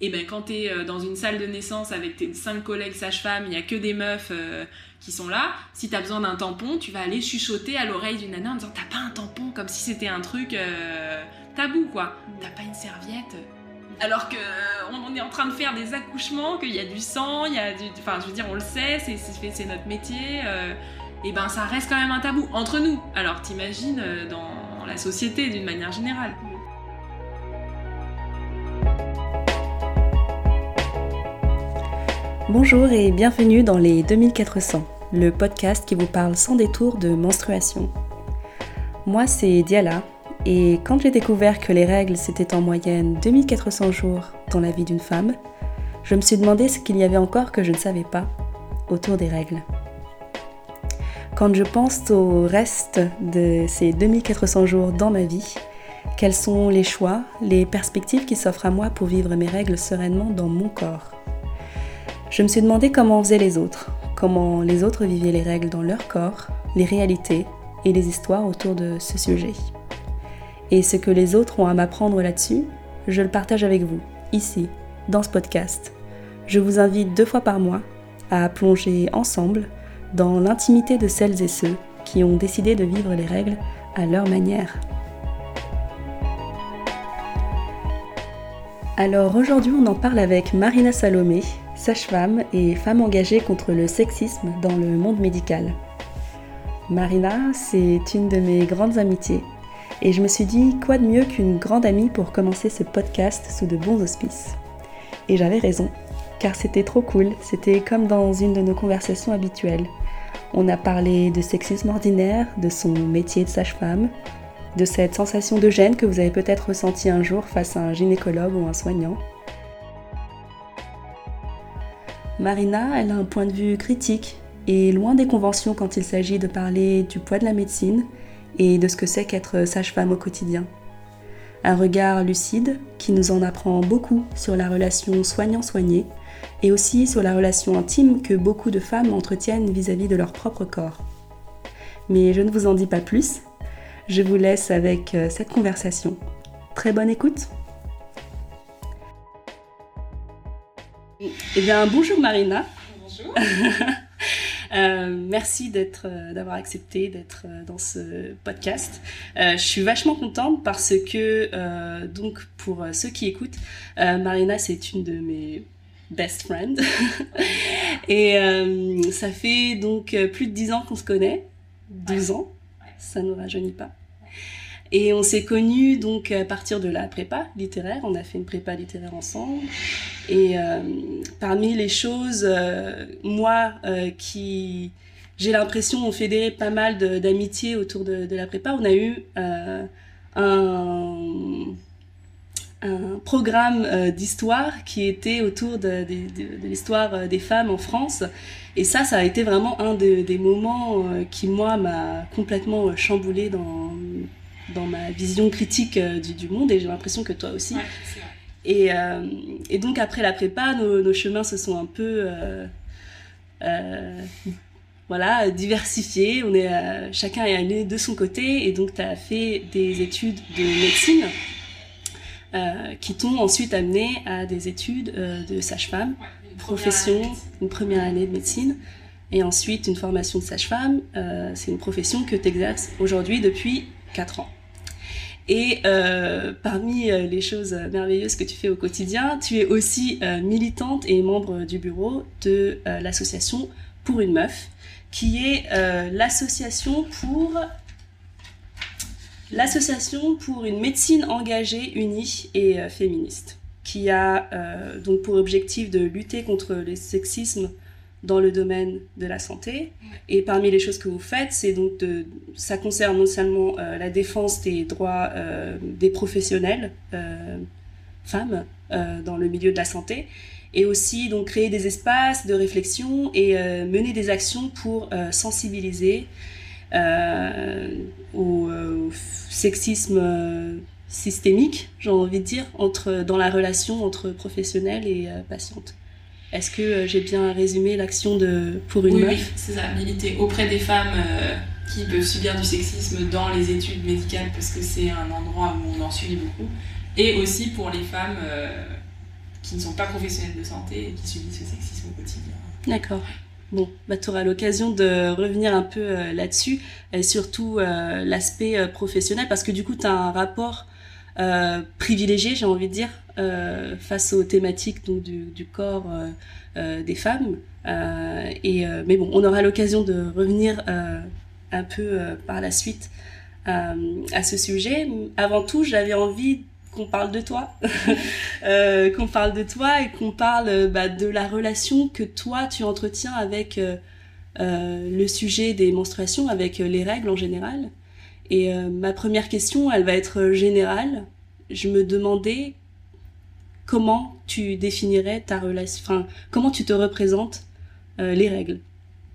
Et ben quand t'es euh, dans une salle de naissance avec tes cinq collègues sages-femmes, il y a que des meufs euh, qui sont là. Si t'as besoin d'un tampon, tu vas aller chuchoter à l'oreille d'une nana en disant t'as pas un tampon comme si c'était un truc euh, tabou quoi. T'as pas une serviette. Alors que on est en train de faire des accouchements, qu'il y a du sang, il y a du, enfin je veux dire on le sait, c'est c'est notre métier. et ben ça reste quand même un tabou entre nous. Alors t'imagines dans la société d'une manière générale. Bonjour et bienvenue dans les 2400, le podcast qui vous parle sans détour de menstruation. Moi c'est Diala et quand j'ai découvert que les règles c'était en moyenne 2400 jours dans la vie d'une femme, je me suis demandé ce qu'il y avait encore que je ne savais pas autour des règles. Quand je pense au reste de ces 2400 jours dans ma vie, quels sont les choix, les perspectives qui s'offrent à moi pour vivre mes règles sereinement dans mon corps? Je me suis demandé comment faisaient les autres, comment les autres vivaient les règles dans leur corps, les réalités et les histoires autour de ce sujet. Et ce que les autres ont à m'apprendre là-dessus, je le partage avec vous, ici, dans ce podcast. Je vous invite deux fois par mois à plonger ensemble dans l'intimité de celles et ceux qui ont décidé de vivre les règles à leur manière. Alors aujourd'hui on en parle avec Marina Salomé, sage-femme et femme engagée contre le sexisme dans le monde médical. Marina, c'est une de mes grandes amitiés et je me suis dit quoi de mieux qu'une grande amie pour commencer ce podcast sous de bons auspices. Et j'avais raison, car c'était trop cool, c'était comme dans une de nos conversations habituelles. On a parlé de sexisme ordinaire, de son métier de sage-femme, de cette sensation de gêne que vous avez peut-être ressenti un jour face à un gynécologue ou un soignant, Marina, elle a un point de vue critique et loin des conventions quand il s'agit de parler du poids de la médecine et de ce que c'est qu'être sage-femme au quotidien. Un regard lucide qui nous en apprend beaucoup sur la relation soignant-soigné et aussi sur la relation intime que beaucoup de femmes entretiennent vis-à-vis de leur propre corps. Mais je ne vous en dis pas plus, je vous laisse avec euh, cette conversation. Très bonne écoute Eh bien, bonjour Marina. Bonjour. Euh, merci d'être, euh, d'avoir accepté d'être euh, dans ce podcast. je suis vachement contente parce que, donc, pour ceux qui écoutent, Marina, c'est une de mes best friends. Et ça fait donc plus de 10 ans qu'on se connaît. 12 ans. Ça ne rajeunit pas. Et on s'est connus donc à partir de la prépa littéraire. On a fait une prépa littéraire ensemble. Et euh, parmi les choses, euh, moi euh, qui j'ai l'impression ont fédéré pas mal d'amitié autour de, la prépa, on a eu un, programme d'histoire qui était autour de, de l'histoire des femmes en France. Et ça, ça a été vraiment un des moments qui, moi, m'a complètement chamboulé dans, dans ma vision critique euh, du, du monde et j'ai l'impression que toi aussi. et, euh, et, donc après la prépa, nos, nos, chemins se sont un peu euh, voilà, diversifiés. On est, chacun est allé de son côté et donc tu as fait des études de médecine qui t'ont ensuite amené à des études de sage-femme, profession, une première année de médecine et ensuite une formation de sage-femme. c'est une profession que tu exerces aujourd'hui depuis 4 ans. Et euh, parmi euh, les choses merveilleuses que tu fais au quotidien, tu es aussi euh, militante et membre du bureau de l'association Pour une meuf, qui est l'association pour l'association pour une médecine engagée, unie et féministe, qui a donc pour objectif de lutter contre le sexisme dans le domaine de la santé. Et parmi les choses que vous faites, c'est donc ça concerne non seulement euh, la défense des droits euh, des professionnels euh, femmes dans le milieu de la santé, et aussi donc créer des espaces de réflexion et mener des actions pour sensibiliser au, au, sexisme systémique, j'ai envie de dire, entre dans la relation entre professionnels et patientes. Est-ce que euh, j'ai bien résumé l'action de pour une oui, meuf? Oui, c'est ça, militer auprès des femmes euh, qui peuvent subir du sexisme dans les études médicales parce que c'est un endroit où on en subit beaucoup, et aussi pour les femmes euh, qui ne sont pas professionnels de santé et qui subissent le sexisme au quotidien. D'accord. Bon, bah, tu auras l'occasion de revenir un peu euh, là-dessus, et surtout euh, l'aspect euh, professionnel, parce que du coup, tu as un rapport privilégié, j'ai envie de dire, face aux thématiques donc, du, corps des femmes. et, mais bon, on aura l'occasion de revenir un peu par la suite à ce sujet. Avant tout, j'avais envie qu'on parle de toi, euh, qu'on parle de toi et qu'on parle euh, bah, de la relation que toi tu entretiens avec euh, le sujet des menstruations, avec les règles en général. Et ma première question, elle va être générale. Je me demandais comment tu définirais ta relation, enfin comment tu te représentes les règles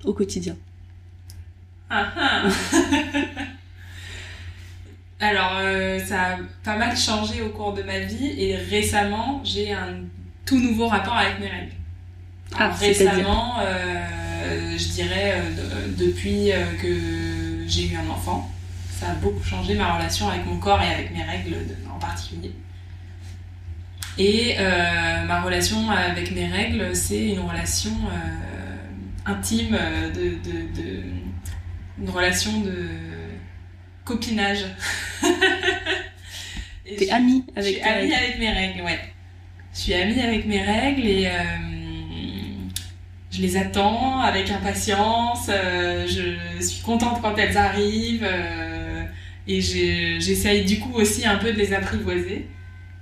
au quotidien. Ah, ah. Alors, euh, ça a pas mal changé au cours de ma vie et récemment, j'ai un tout nouveau rapport avec mes règles. Ah, récemment, euh, je dirais euh, depuis que j'ai eu un enfant, ça a beaucoup changé ma relation avec mon corps et avec mes règles en particulier. Et ma relation avec mes règles, c'est une relation intime, de, une relation de copinage. T'es amie avec Je suis amie avec mes règles, ouais. Je suis amie avec mes règles et euh, je les attends avec impatience. Euh, je suis contente quand elles arrivent euh, et j'essaye du coup aussi un peu de les apprivoiser.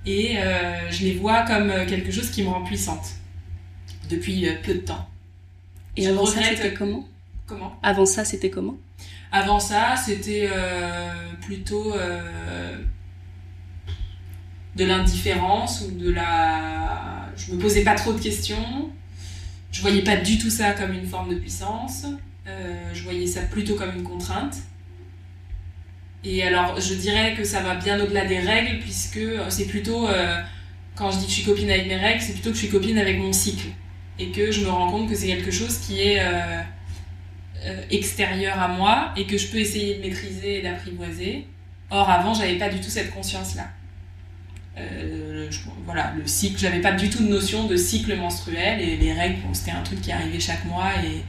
Et je les vois comme quelque chose qui me rend puissante depuis peu de temps. Et avant ça, c'était comment? Comment? Avant ça, c'était comment? Avant ça, c'était euh, plutôt euh, de l'indifférence ou de la. Je me posais pas trop de questions. Je voyais pas du tout ça comme une forme de puissance. Euh, je voyais ça plutôt comme une contrainte. Et alors, je dirais que ça va bien au-delà des règles, puisque c'est plutôt, quand je dis que je suis copine avec mes règles, c'est plutôt que je suis copine avec mon cycle. Et que je me rends compte que c'est quelque chose qui est euh, extérieur à moi et que je peux essayer de maîtriser et d'apprivoiser. Or, avant, j'avais pas du tout cette conscience-là. Euh, voilà, le cycle, j'avais pas du tout de notion de cycle menstruel et les règles, c'était un truc qui arrivait chaque mois et,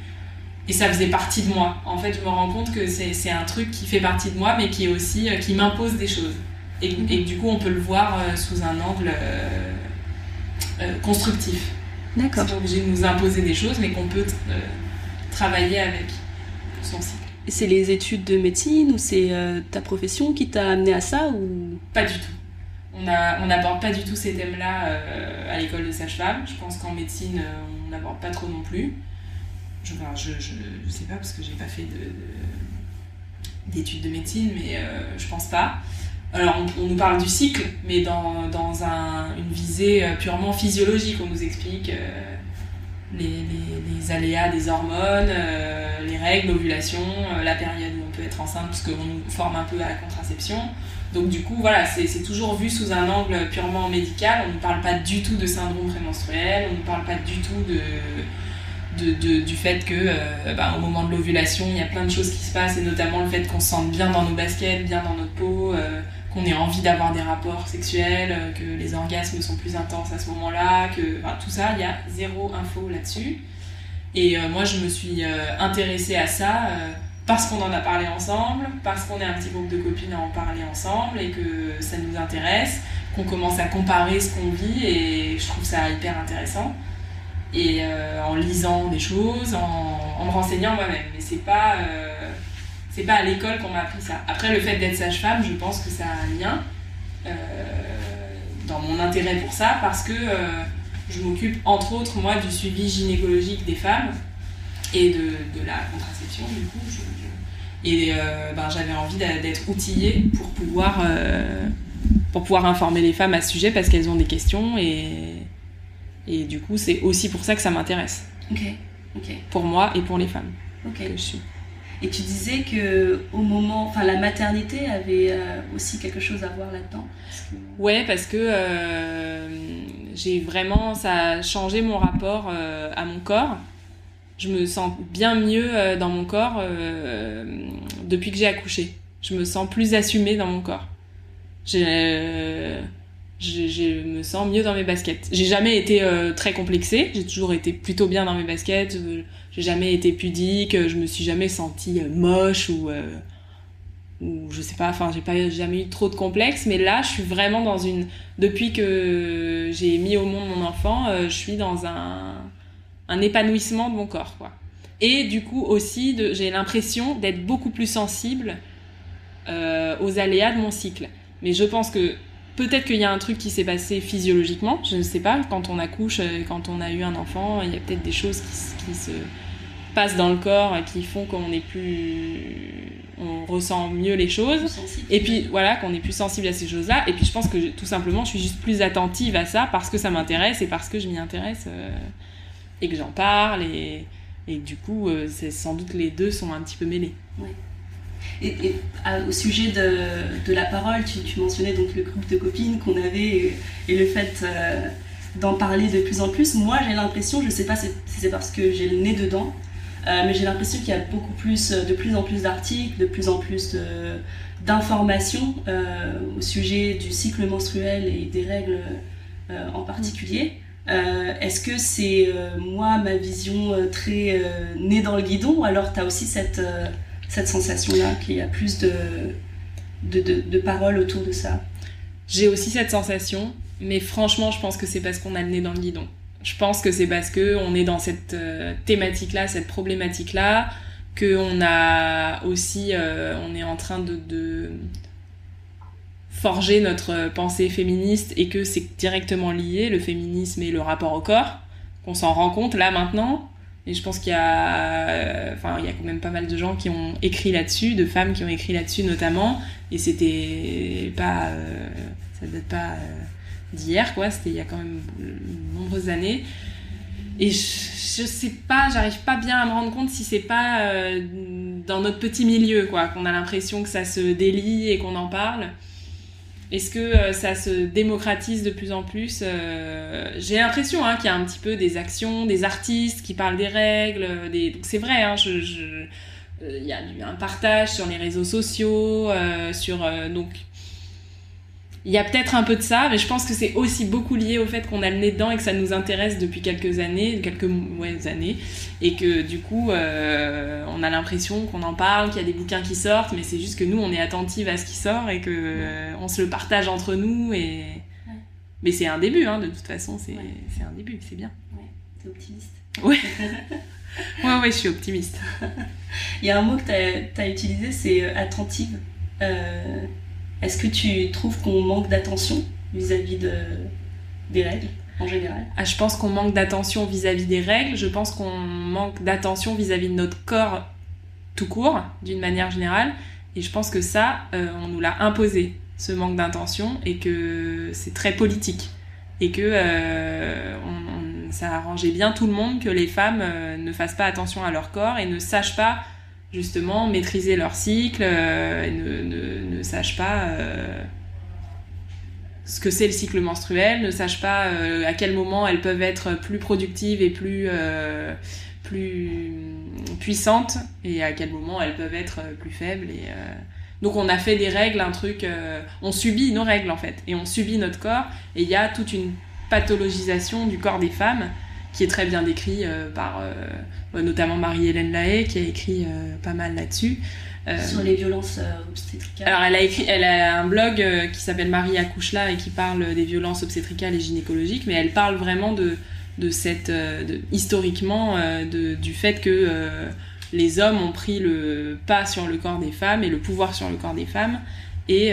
et ça faisait partie de moi. En fait, je me rends compte que c'est un truc qui fait partie de moi mais qui est aussi, euh, qui m'impose des choses. Et, et, du coup, on peut le voir sous un angle constructif. D'accord. C'est pas obligé de nous imposer des choses, mais qu'on peut travailler avec son cycle. C'est les études de médecine ou c'est euh, ta profession qui t'a amené à ça ou? Pas du tout. On n'aborde on pas du tout ces thèmes-là euh, à l'école de sage-femme. Je pense qu'en médecine, euh, on n'aborde pas trop non plus. Je, je, sais pas parce que j'ai pas fait d'études de, de, médecine, mais je pense pas. Alors, on, nous parle du cycle, mais dans, dans un, une visée purement physiologique. On nous explique les, aléas des hormones, euh, les règles, l'ovulation, euh, la période où on peut être enceinte, parce nous forme un peu à la contraception. Donc du coup, voilà, c'est toujours vu sous un angle purement médical. On ne parle pas du tout de syndrome prémenstruel, on ne parle pas du tout de, du fait que euh, bah, au moment de l'ovulation, il y a plein de choses qui se passent, et notamment le fait qu'on se sente bien dans nos baskets, bien dans notre peau qu'on ait envie d'avoir des rapports sexuels, euh, que les orgasmes sont plus intenses à ce moment-là, que tout ça, il y a zéro info là-dessus. Et euh, moi, je me suis euh, intéressée à ça parce qu'on en a parlé ensemble, parce qu'on est un petit groupe de copines à en parler ensemble et que ça nous intéresse, qu'on commence à comparer ce qu'on vit et je trouve ça hyper intéressant. Et en lisant des choses, en, me renseignant moi-même. Mais c'est pas c'est pas à l'école qu'on m'a appris ça. Après, le fait d'être sage-femme, je pense que ça a un lien euh, dans mon intérêt pour ça, parce que euh, je m'occupe, entre autres, moi, du suivi gynécologique des femmes et de, la contraception, du coup. et euh, ben, j'avais envie d'être outillée pour pouvoir, pour pouvoir informer les femmes à ce sujet, parce qu'elles ont des questions, et, et du coup, c'est aussi pour ça que ça m'intéresse. Ok, ok. Pour moi et pour les femmes Ok. que je suis. Et tu disais que au moment, enfin la maternité avait euh, aussi quelque chose à voir là-dedans. Ouais, parce que euh, j'ai vraiment, ça a changé mon rapport euh, à mon corps. Je me sens bien mieux dans mon corps depuis que j'ai accouché. Je me sens plus assumée dans mon corps. Je me sens mieux dans mes baskets. J'ai jamais été euh, très complexée, j'ai toujours été plutôt bien dans mes baskets, euh, j'ai jamais été pudique, je me suis jamais sentie euh, moche ou, ou je sais pas, enfin j'ai pas jamais eu trop de complexes, mais là je suis vraiment dans une... Depuis que j'ai mis au monde mon enfant, je suis dans un, un épanouissement de mon corps, quoi. Et du coup aussi, j'ai l'impression d'être beaucoup plus sensible aux aléas de mon cycle. Mais je pense que Peut-être qu'il y a un truc qui s'est passé physiologiquement, je ne sais pas. Quand on accouche, euh, quand on a eu un enfant, il y a peut-être des choses qui, se passent dans le corps qui font qu'on est plus. On ressent mieux les choses. Et puis voilà, qu'on est plus sensible à ces choses-là. Et puis je pense que tout simplement, je suis juste plus attentive à ça parce que ça m'intéresse et parce que je m'y intéresse euh, et que j'en parle. Et, et, du coup, euh, c'est sans doute les deux sont un petit peu mêlés. Et, au sujet de, la parole, tu, mentionnais donc le groupe de copines qu'on avait et, le fait euh, d'en parler de plus en plus. Moi, j'ai l'impression, je sais pas si c'est parce que j'ai le nez dedans, euh, mais j'ai l'impression qu'il y a beaucoup plus, de plus en plus d'articles, de plus en plus d'informations euh, au sujet du cycle menstruel et des règles en particulier. Est-ce que c'est moi, ma vision très née dans le guidon, ou alors tu as aussi cette cette sensation-là, qu'il y a plus de, de, paroles autour de ça. J'ai aussi cette sensation, mais franchement, je pense que c'est parce qu'on a le nez dans le guidon. Je pense que c'est parce que on est dans cette euh, thématique-là, cette problématique-là, qu'on a aussi, euh, on est en train de, forger notre pensée féministe et que c'est directement lié, le féminisme et le rapport au corps, qu'on s'en rend compte là maintenant, et je pense qu'il y a, enfin, il y a quand même pas mal de gens qui ont écrit là-dessus, de femmes qui ont écrit là-dessus notamment. Et c'était pas, euh, ça date pas euh, d'hier, quoi. C'était il y a quand même de nombreuses années. Et je, je sais pas, j'arrive pas bien à me rendre compte si c'est pas euh, dans notre petit milieu, quoi, qu'on a l'impression que ça se délie et qu'on en parle. Est-ce que euh, ça se démocratise de plus en plus euh, J'ai l'impression hein, qu'il y a un petit peu des actions, des artistes qui parlent des règles. Des... C'est vrai, hein. Euh, il y a un partage sur les réseaux sociaux, sur il y a peut-être un peu de ça, mais je pense que c'est aussi beaucoup lié au fait qu'on a le nez dedans et que ça nous intéresse depuis quelques années, quelques ouais, années, et que du coup, euh, on a l'impression qu'on en parle, qu'il y a des bouquins qui sortent, mais c'est juste que nous, on est attentive à ce qui sort et que euh, on se le partage entre nous. Et... Mais c'est un début, hein, de toute façon, c'est un début, c'est bien. Ouais, t'es optimiste. Ouais. ouais, ouais, je suis optimiste. Il y a un mot que tu as, utilisé, c'est euh, attentive. Euh, est-ce que tu trouves qu'on manque d'attention vis-à-vis de, des règles en général? Ah, Je pense qu'on manque d'attention vis-à-vis des règles. Je pense qu'on manque d'attention vis-à-vis de notre corps tout court, d'une manière générale. Et je pense que ça, euh, on nous l'a imposé, ce manque d'attention, et que c'est très politique. Et que euh, ça arrangeait bien tout le monde que les femmes euh, ne fassent pas attention à leur corps et ne sachent pas justement maîtriser leur cycle euh, et ne, ne, ne, pas euh, ce que c'est le cycle menstruel, ne sachent pas euh, à quel moment elles peuvent être plus productives et plus, plus puissantes et à quel moment elles peuvent être plus faibles. Et, donc on a fait des règles, un truc, on subit nos règles en fait, et on subit notre corps, et il y a toute une pathologisation du corps des femmes qui est très bien décrit euh, par euh, notamment Marie-Hélène Lahaye, qui a écrit euh, pas mal là-dessus. Sur les violences obstétricales. Alors, elle a écrit, elle a un blog qui s'appelle Marie Accouche et qui parle des violences obstétricales et gynécologiques, mais elle parle vraiment de, de cette, de, historiquement, de, du fait que les hommes ont pris le pas sur le corps des femmes et le pouvoir sur le corps des femmes. Et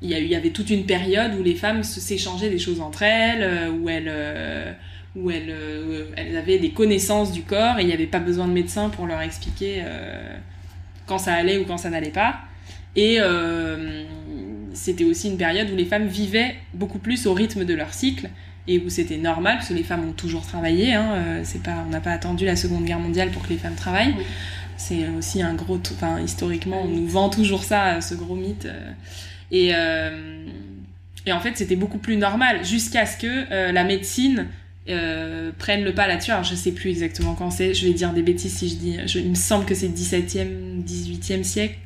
il y, avait toute une période où les femmes s'échangeaient des choses entre elles, euh, où elles, euh, où elles, euh, elles, avaient des connaissances du corps et il n'y avait pas besoin de médecin pour leur expliquer quand ça allait ou quand ça n'allait pas. Et c'était aussi une période où les femmes vivaient beaucoup plus au rythme de leur cycle et où c'était normal, parce que les femmes ont toujours travaillé. Hein, c'est pas, on n'a pas attendu la Seconde Guerre mondiale pour que les femmes travaillent. C'est aussi un gros... Enfin, historiquement, on nous vend toujours ça, ce gros mythe. Euh, et en fait, c'était beaucoup plus normal jusqu'à ce que euh, la médecine euh, prenne le pas là-dessus. Alors, je sais plus exactement quand c'est, je vais dire des bêtises si je dis. il me semble que c'est 17e, 18e siècle,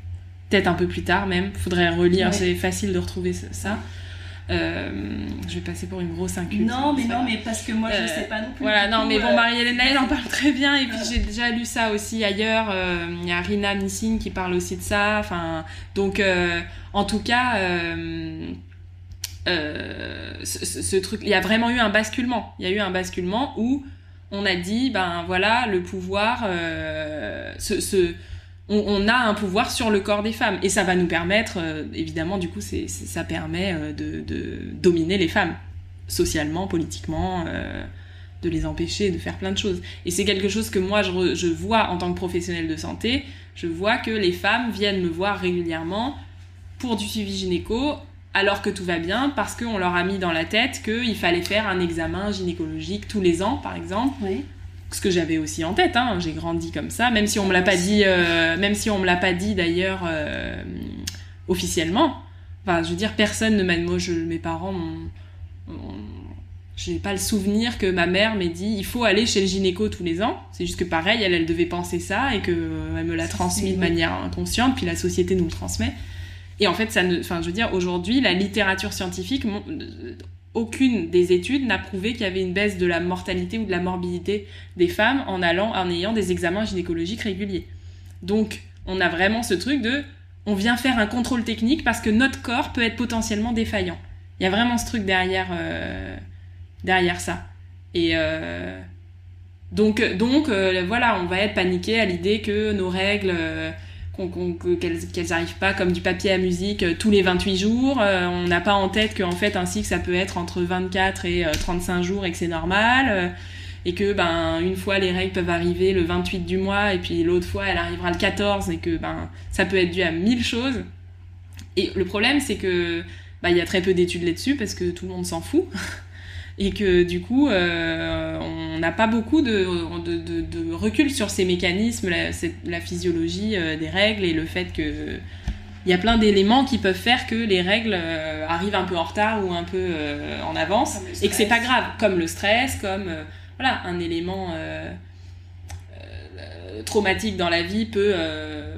peut-être un peu plus tard même. Faudrait relire, c'est facile de retrouver ça. Euh, je vais passer pour une grosse inculte. Non, mais non, mais parce que moi je euh, sais pas non plus. Voilà, non, mais bon, euh, Marie-Hélène elle en parle très bien. Et puis j'ai déjà lu ça aussi ailleurs. Il y a Rina Nissing qui parle aussi de ça. Enfin, donc en tout cas, ce, truc, il y a vraiment eu un basculement. Il y a eu un basculement où on a dit, ben voilà, le pouvoir, ce on, a un pouvoir sur le corps des femmes. Et ça va nous permettre, euh, évidemment, du coup, ça permet euh, de, dominer les femmes, socialement, politiquement, euh, de les empêcher de faire plein de choses. Et c'est quelque chose que moi, je, vois en tant que professionnelle de santé. Je vois que les femmes viennent me voir régulièrement pour du suivi gynéco, alors que tout va bien, parce qu'on leur a mis dans la tête qu'il fallait faire un examen gynécologique tous les ans, par exemple. Oui ce que j'avais aussi en tête. Hein. J'ai grandi comme ça, même si on me l'a pas dit, euh, même si on me l'a pas dit d'ailleurs euh, officiellement. Enfin, je veux dire, personne ne m'a. Moi, je, mes parents, j'ai pas le souvenir que ma mère m'ait dit il faut aller chez le gynéco tous les ans. C'est juste que pareil, elle, elle devait penser ça et que euh, elle me l'a transmis de manière inconsciente, puis la société nous le transmet. Et en fait, ça ne. Enfin, je veux dire, aujourd'hui, la littérature scientifique aucune des études n'a prouvé qu'il y avait une baisse de la mortalité ou de la morbidité des femmes en allant en ayant des examens gynécologiques réguliers. Donc, on a vraiment ce truc de on vient faire un contrôle technique parce que notre corps peut être potentiellement défaillant. Il y a vraiment ce truc derrière euh, ça. Et euh, donc donc euh, voilà, on va être paniqué à l'idée que nos règles qu'elles n'arrivent pas comme du papier à musique euh, tous les 28 jours. Euh, on n'a pas en tête qu'en fait un cycle ça peut être entre 24 et 35 euh, jours et que c'est normal. et que ben une fois les règles peuvent arriver le 28 du mois et puis l'autre fois elle arrivera le 14 et que ben ça peut être dû à mille choses. Et le problème c'est que ben, il y a très peu d'études là-dessus parce que tout le monde s'en fout. et que du coup, euh, on n'a pas beaucoup de, de, recul sur ces mécanismes, la, la physiologie euh, des règles et le fait que il y a plein d'éléments qui peuvent faire que les règles euh, arrivent un peu en retard ou un peu en avance et que c'est pas grave, comme le stress, comme voilà un élément traumatique dans la vie peut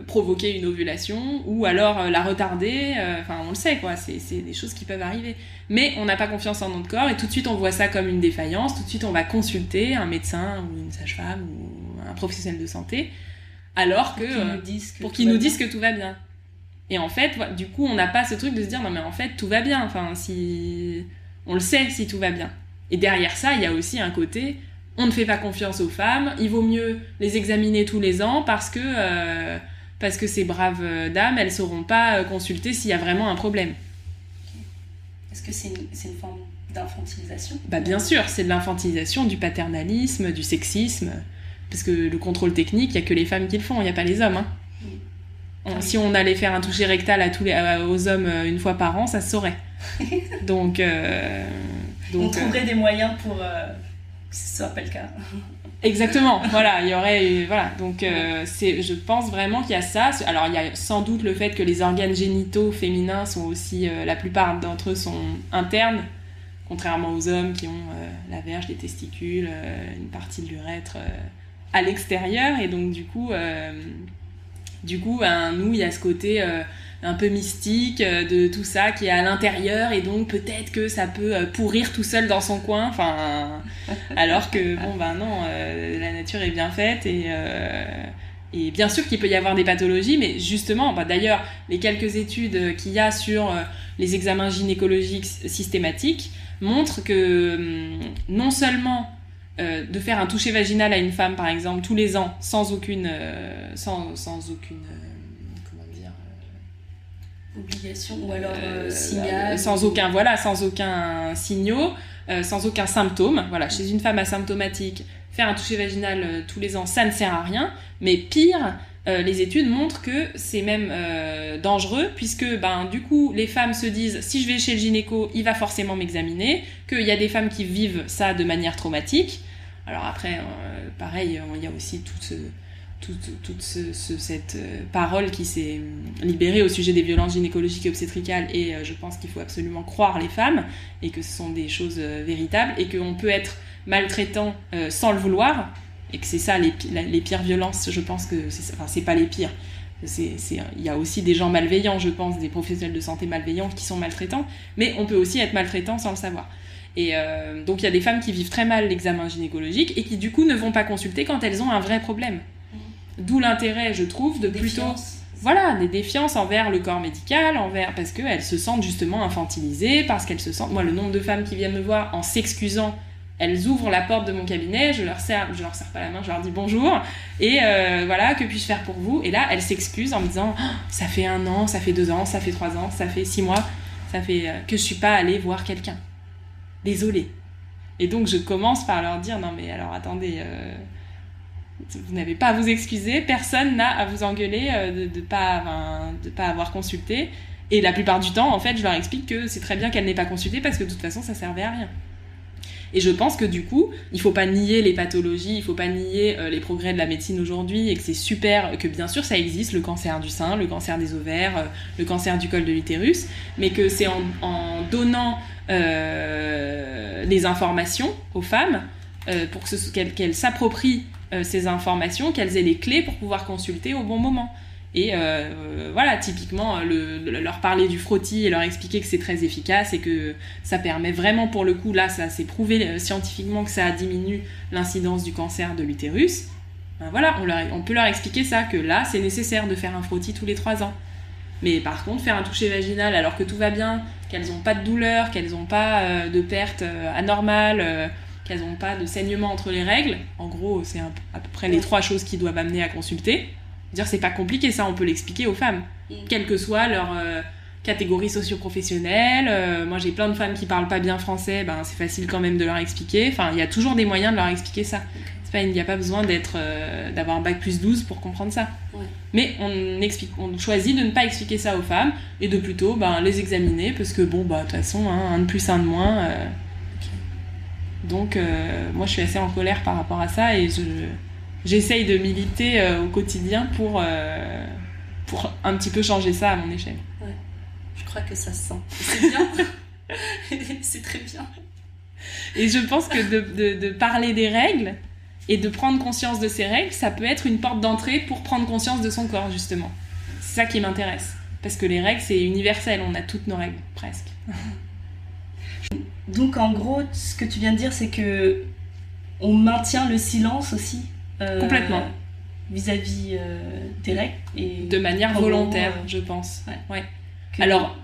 provoquer une ovulation ou alors la retarder. Enfin, on le sait quoi, c'est des choses qui peuvent arriver mais on n'a pas confiance en notre corps et tout de suite on voit ça comme une défaillance, tout de suite on va consulter un médecin ou une sage-femme ou un professionnel de santé, alors que pour qu'ils nous, disent que, tout va bien. Et en fait, du coup, on n'a pas ce truc de se dire non mais en fait tout va bien, enfin si on le sait si tout va bien. Et derrière ça, il y a aussi un côté on ne fait pas confiance aux femmes, il vaut mieux les examiner tous les ans parce que euh, parce que ces braves dames, elles sauront pas consulter s'il y a vraiment un problème. Est-ce que c'est une, forme d'infantilisation? Bah, Bien sûr, c'est de l'infantilisation, du paternalisme, du sexisme. Parce que le contrôle technique, il n'y a que les femmes qui le font, il n'y a pas les hommes. Hein. Si on allait faire un toucher rectal à tous les, aux hommes euh, une fois par an, ça se saurait. donc, euh, donc, On trouverait euh, des moyens pour ce soit pas le cas. Exactement, voilà, il y aurait, voilà, donc euh, je pense vraiment qu'il y a ça. Alors il y a sans doute le fait que les organes génitaux féminins sont aussi, euh, la plupart d'entre eux sont internes, contrairement aux hommes qui ont euh, la verge, les testicules, une partie de l'urètre à l'extérieur, et donc du coup, du coup, ben, nous il y a ce côté un peu mystique euh, de tout ça qui est à l'intérieur et donc peut-être que ça peut euh, pourrir tout seul dans son coin enfin alors que bon ben non euh, la nature est bien faite et et bien sûr qu'il peut y avoir des pathologies, mais justement, bah d'ailleurs, les quelques études qu'il y a sur les examens gynécologiques systématiques montrent que hum, non seulement de faire un toucher vaginal à une femme, par exemple, tous les ans, sans aucune, sans, sans aucune obligation ou alors euh, euh, signal. sans aucun voilà sans aucun signaux euh, sans aucun symptôme voilà chez une femme asymptomatique faire un toucher vaginal tous les ans ça ne sert à rien. Mais pire les études montrent que c'est même dangereux puisque ben du coup les femmes se disent si je vais chez le gynéco il va forcément m'examiner qu'il y a des femmes qui vivent ça de manière traumatique. Alors après pareil il y a aussi tout ce toute, cette euh, parole qui s'est euh, libérée au sujet des violences gynécologiques et obstétricales et euh, je pense qu'il faut absolument croire les femmes et que ce sont des choses véritables et qu'on peut être maltraitant sans le vouloir et que c'est ça les, pires violences je pense que c'est enfin, pas les pires il y a aussi des gens malveillants, je pense, des professionnels de santé malveillants qui sont maltraitants, mais on peut aussi être maltraitant sans le savoir. Et donc il y a des femmes qui vivent très mal l'examen gynécologique et qui du coup ne vont pas consulter quand elles ont un vrai problème. D'où l'intérêt, je trouve, de plutôt voilà, des défiances envers le corps médical, envers parce qu'elles se sentent justement infantilisées, parce qu'elles se sentent. Moi, le nombre de femmes qui viennent me voir en s'excusant, elles ouvrent la porte de mon cabinet, je leur serre, je leur serre pas la main, je leur dis bonjour, et euh, voilà, que puis-je faire pour vous? Et là, elles s'excusent en me disant, oh, ça fait un an, ça fait deux ans, ça fait trois ans, ça fait six mois, ça fait euh, que je suis pas allée voir quelqu'un désolé. Et donc je commence par leur dire non mais alors attendez, euh, vous n'avez pas à vous excuser, personne n'a à vous engueuler euh, de ne pas, de pas avoir consulté. Et la plupart du temps, en fait, je leur explique que c'est très bien qu'elle n'ait pas consulté parce que de toute façon, ça servait à rien. Et je pense que du coup, il faut pas nier les pathologies, il faut pas nier euh, les progrès de la médecine aujourd'hui et que c'est super, que bien sûr ça existe, le cancer du sein, le cancer des ovaires, le cancer du col de l'utérus, mais que c'est en, donnant euh, les informations aux femmes euh, pour qu'elles s'approprient euh, ces informations, qu'elles aient les clés pour pouvoir consulter au bon moment. Et voilà, typiquement, leur parler du frottis et leur expliquer que c'est très efficace et que ça permet vraiment, pour le coup, là, ça s'est prouvé scientifiquement que ça diminue l'incidence du cancer de l'utérus. Ben voilà, on, on peut leur expliquer ça, que là, c'est nécessaire de faire un frottis tous les trois ans. Mais par contre, faire un toucher vaginal alors que tout va bien, qu'elles n'ont pas de douleur, qu'elles n'ont pas euh, de perte euh, anormale, euh, qu'elles n'ont pas de saignement entre les règles, en gros, c'est à peu près les trois choses qui doivent amener à consulter. Dire, c'est pas compliqué, ça, on peut l'expliquer aux femmes, quelle que soit leur catégorie socio-professionnelle. moi, j'ai plein de femmes qui parlent pas bien français, ben, c'est facile quand même de leur expliquer. Enfin, il y a toujours des moyens de leur expliquer ça il n'y a pas besoin d'être, euh, d'avoir un bac plus 12 pour comprendre ça. Mais on, explique, on choisit de ne pas expliquer ça aux femmes et de plutôt ben, les examiner parce que, bon, bah, de toute façon, hein, un de plus, un de moins. Euh. Donc, euh, moi, je suis assez en colère par rapport à ça et je, j'essaye de militer au quotidien pour, pour un petit peu changer ça à mon échelle. Je crois que ça se sent. C'est bien. c'est très bien. Et je pense que de, de, de parler des règles, et de prendre conscience de ses règles, ça peut être une porte d'entrée pour prendre conscience de son corps, justement. C'est ça qui m'intéresse. Parce que les règles, c'est universel, on a toutes nos règles, presque. Donc en gros, ce que tu viens de dire, c'est que on maintient le silence aussi. Euh, Complètement. Vis-à-vis euh, des règles. Et de manière volontaire, euh, je pense. Ouais. Alors,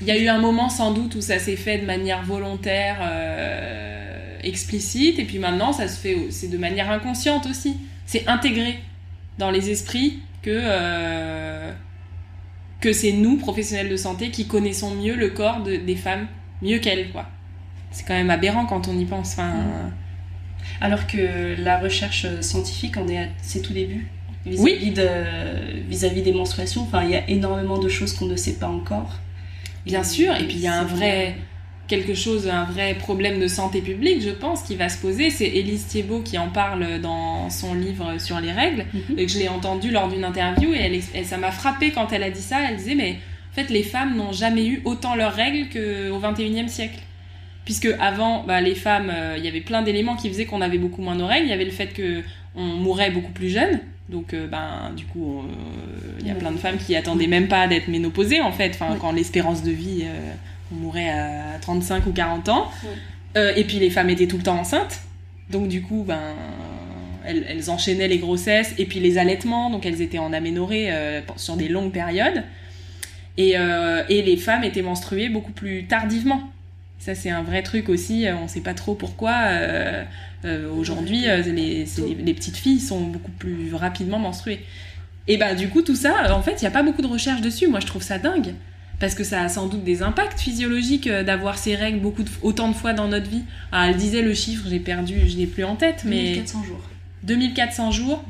il y a eu un moment sans doute où ça s'est fait de manière volontaire explicite, et puis maintenant, ça se fait, c'est de manière inconsciente aussi. C'est intégré dans les esprits que, que c'est nous, professionnels de santé, qui connaissons mieux le corps des femmes, mieux qu'elles, quoi. C'est quand même aberrant quand on y pense. Enfin, mm. Alors que la recherche scientifique en est à ses tout débuts vis-à-vis de, vis-à-vis des menstruations. Enfin, il y a énormément de choses qu'on ne sait pas encore. Bien sûr, et puis il y a un vrai, quelque chose, un vrai problème de santé publique, je pense, qui va se poser. C'est Élise Thiebaud qui en parle dans son livre sur les règles, mhm. et que je l'ai entendu lors d'une interview, et, elle, ça m'a frappé quand elle a dit ça. Elle disait, mais en fait, les femmes n'ont jamais eu autant leurs règles qu'au 21e siècle. Puisque avant, bah, les femmes, euh, il y avait plein d'éléments qui faisaient qu'on avait beaucoup moins nos règles. Il y avait le fait qu'on mourait beaucoup plus jeune. Donc, euh, ben, du coup, euh, il y a plein de femmes qui attendaient même pas d'être ménopausées, en fait. Enfin, quand l'espérance de vie on mourait à 35 ou 40 ans. Et puis les femmes étaient tout le temps enceintes. Donc du coup, ben, elles, enchaînaient les grossesses et puis les allaitements. Donc elles étaient en aménorrhée sur des longues périodes. Et, euh, et, les femmes étaient menstruées beaucoup plus tardivement. Ça, c'est un vrai truc aussi. On ne sait pas trop pourquoi. Aujourd'hui, les, les, petites filles sont beaucoup plus rapidement menstruées. Et ben, du coup, tout ça, en fait, il n'y a pas beaucoup de recherche dessus. Moi, je trouve ça dingue parce que ça a sans doute des impacts physiologiques euh, d'avoir ces règles beaucoup autant de fois dans notre vie. Alors, elle disait le chiffre, j'ai perdu, je l'ai plus en tête, mais 2400 jours. 2400 jours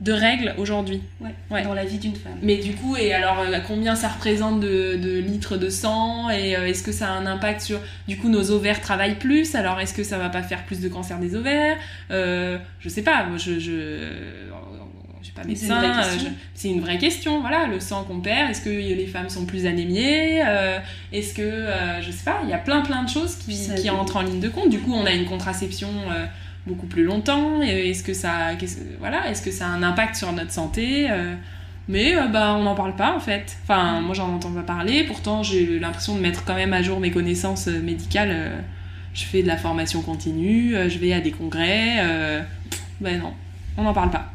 de règles aujourd'hui. Ouais, Dans la vie d'une femme. Mais du coup, et alors euh, combien ça représente de, litres de sang Et euh, est-ce que ça a un impact sur. Du coup, nos ovaires travaillent plus? Alors est-ce que ça va pas faire plus de cancer des ovaires? Je sais pas. je, je pas médecin. Euh, c'est une, vraie question. Voilà, le sang qu'on perd, est-ce que les femmes sont plus anémiées euh, Est-ce que, euh, je sais pas, il y a plein plein de choses qui, qui entrent en ligne de compte. Du coup, on a une contraception beaucoup plus longtemps. Est-ce que ça, voilà, est-ce que ça a un impact sur notre santé Mais euh, bah, on n'en parle pas en fait. Enfin, moi j'en entends pas parler. Pourtant, j'ai l'impression de mettre quand même à jour mes connaissances euh, médicales. Euh, je fais de la formation continue, je vais à des congrès. Ben non, on n'en parle pas.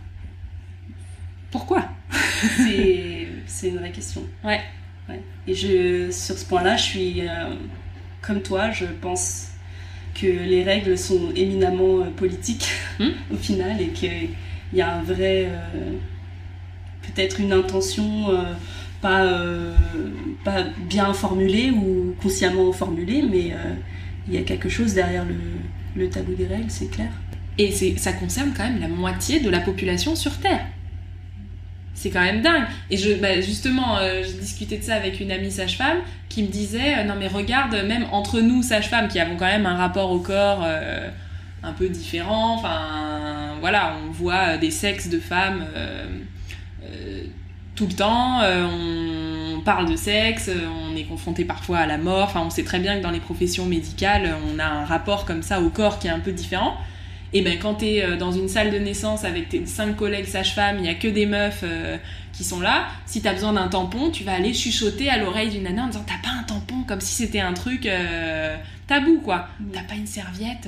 Pourquoi? C'est une vraie question. Ouais. ouais. Et je, sur ce point-là, je suis comme toi, je pense que les règles sont éminemment politiques hmm? au final et qu'il y a un vrai peut-être une intention euh, pas, euh, pas bien formulée ou consciemment formulée, mais euh, il y a quelque chose derrière le, le tabou des règles, c'est clair. Et ça concerne quand même la moitié de la population sur Terre. C'est quand même dingue. Et je, bah, justement, j'ai discuté de ça avec une amie sage-femme qui me disait Non, mais regarde, même entre nous, sage-femmes, qui avons quand même un rapport au corps un peu différent, enfin, voilà, on voit des sexes de femmes tout le temps, euh, on parle de sexe, on est confronté parfois à la mort, enfin on sait très bien que dans les professions médicales, on a un rapport comme ça au corps qui est un peu différent. Et ben quand t'es euh, dans une salle de naissance avec tes cinq collègues sages-femmes, il y a que des meufs euh, qui sont là, si t'as besoin d'un tampon, tu vas aller chuchoter à l'oreille d'une nana en disant t'as pas un tampon, comme si c'était un truc tabou quoi. Mm. T'as pas une serviette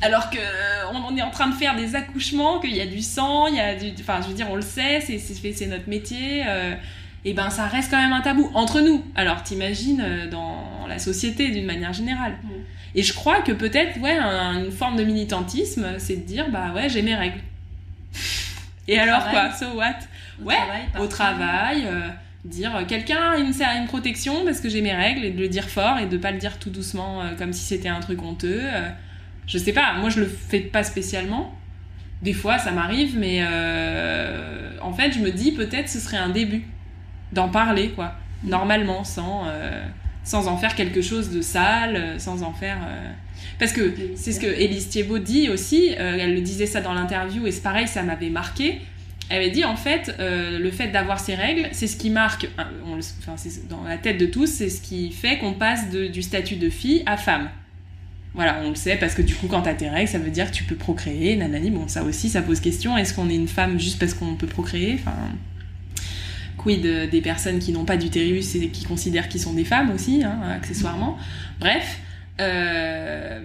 alors que euh, on est en train de faire des accouchements, qu'il y a du sang, il y a du, enfin je veux dire on le sait, c'est c'est notre métier. Euh, et ben ça reste quand même un tabou entre nous. Alors t'imagines euh, dans la société d'une manière générale. Mm. Et je crois que peut-être ouais une forme de militantisme, c'est de dire bah ouais j'ai mes règles. Et alors quoi? So what? Ouais, au travail. dire quelqu'un a une, une protection parce que j'ai mes règles et de le dire fort et de pas le dire tout doucement comme si c'était un truc honteux. Je sais pas, moi je le fais pas spécialement. Des fois ça m'arrive, mais euh, en fait je me dis peut-être ce serait un début d'en parler, quoi. Normalement, sans, euh, sans en faire quelque chose de sale, sans en faire. Euh, parce que c'est ce que Élise Thiebaud dit aussi, elle le disait ça dans l'interview, et c'est pareil, ça m'avait marqué. Elle avait dit en fait, le fait d'avoir ces règles, c'est ce qui marque, enfin, dans la tête de tous, c'est ce qui fait qu'on passe du statut de fille à femme. Voilà, on le sait parce que du coup, quand t'as tes règles, ça veut dire que tu peux procréer, nanani. Bon, ça aussi, ça pose question. Est-ce qu'on est une femme juste parce qu'on peut procréer? Enfin, quid des personnes qui n'ont pas d'utérus et qui considèrent qu'ils sont des femmes aussi, hein, accessoirement. Bref. Euh,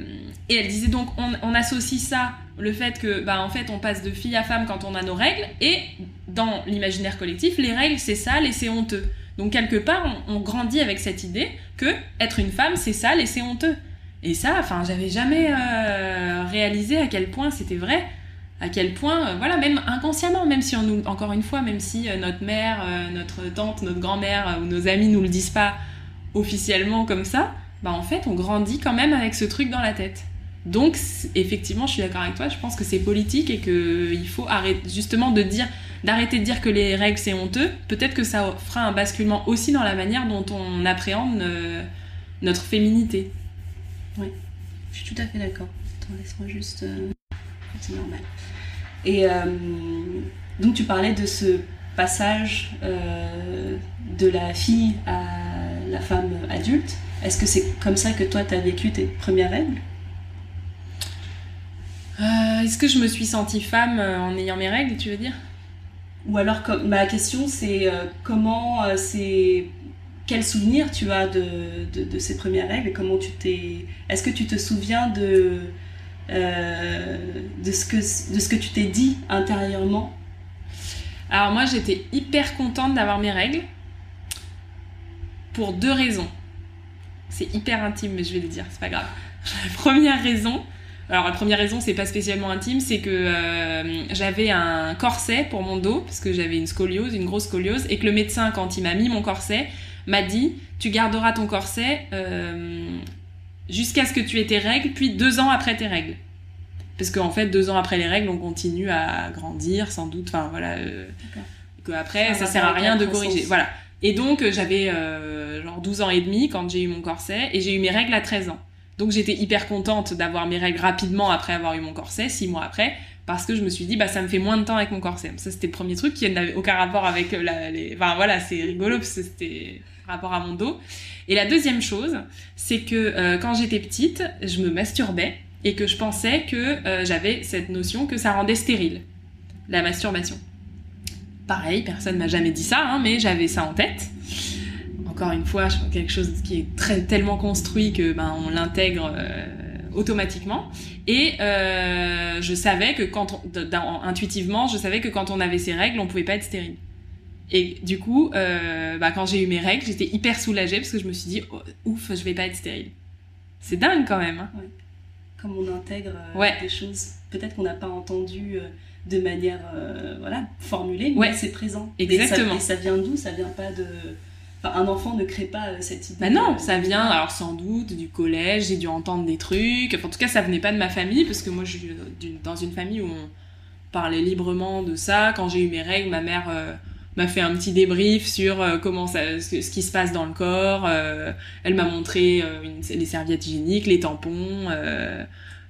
et elle disait donc, on, associe ça, le fait que, bah, en fait, on passe de fille à femme quand on a nos règles, et dans l'imaginaire collectif, les règles, c'est sale et c'est honteux. Donc, quelque part, on, grandit avec cette idée que être une femme, c'est sale et c'est honteux. Et ça, enfin, j'avais jamais euh, réalisé à quel point c'était vrai, à quel point, euh, voilà, même inconsciemment, même si on nous, encore une fois, même si euh, notre mère, notre tante, notre grand-mère ou nos amis nous le disent pas officiellement comme ça, bah en fait, on grandit quand même avec ce truc dans la tête. Donc, effectivement, je suis d'accord avec toi, je pense que c'est politique et qu'il faut justement, de dire, d'arrêter de dire que les règles c'est honteux. Peut-être que ça fera un basculement aussi dans la manière dont on appréhende notre féminité. Oui, je suis tout à fait d'accord. Attends, laisse-moi juste. Euh, c'est normal. Et euh, donc, tu parlais de ce passage euh, de la fille à la femme adulte. Est-ce que c'est comme ça que toi, tu as vécu tes premières règles? Est-ce que je me suis sentie femme en ayant mes règles, tu veux dire? Ou alors, ma question, c'est comment c'est quel souvenir tu as de, ces premières règles comment tu t'es est-ce que tu te souviens de euh, de ce que tu t'es dit intérieurement. Alors moi j'étais hyper contente d'avoir mes règles pour deux raisons. C'est hyper intime mais je vais le dire c'est pas grave. La première raison alors la première raison c'est pas spécialement intime c'est que euh, j'avais un corset pour mon dos parce que j'avais une scoliose une grosse scoliose et que le médecin quand il m'a mis mon corset m'a dit tu garderas ton corset euh, jusqu'à ce que tu aies tes règles, puis deux ans après tes règles. Parce qu'en fait, deux ans après les règles, on continue à grandir, sans doute. Enfin, voilà. Euh, après, ça, sert à rien de corriger. Voilà. Et donc, euh, j'avais euh, genre 12 ans et demi quand j'ai eu mon corset, et j'ai eu mes règles à 13 ans. Donc, j'étais hyper contente d'avoir mes règles rapidement après avoir eu mon corset, six mois après, parce que je me suis dit, bah, ça me fait moins de temps avec mon corset. Ça, c'était le premier truc qui n'avait aucun rapport avec la, les... Enfin, voilà, c'est rigolo, parce que c'était rapport à mon dos. Et la deuxième chose, c'est que euh, quand j'étais petite, je me masturbais et que je pensais que euh, j'avais cette notion que ça rendait stérile, la masturbation. Pareil, personne m'a jamais dit ça, hein, mais j'avais ça en tête. Encore une fois, quelque chose qui est très, tellement construit que ben, on l'intègre euh, automatiquement. Et euh, je savais que quand on, intuitivement, je savais que quand on avait ces règles, on pouvait pas être stérile. Et du coup, euh, bah, quand j'ai eu mes règles, j'étais hyper soulagée parce que je me suis dit, oh, ouf, je vais pas être stérile. C'est dingue quand même. Hein. Comme on intègre euh, des choses, peut-être qu'on n'a pas entendu de manière voilà, formulée, mais c'est présent. Exactement. Et ça, vient d'où? Ça vient pas de. Un enfant ne crée pas cette idée. Bah non, ça vient, alors sans doute, du collège, j'ai dû entendre des trucs. en tout cas, ça venait pas de ma famille, parce que moi, je suis dans une famille où on parlait librement de ça. Quand j'ai eu mes règles, ma mère m'a fait un petit débrief sur euh, comment ça, ce, qui se passe dans le corps. Euh, elle m'a montré euh, les serviettes hygiéniques, les tampons.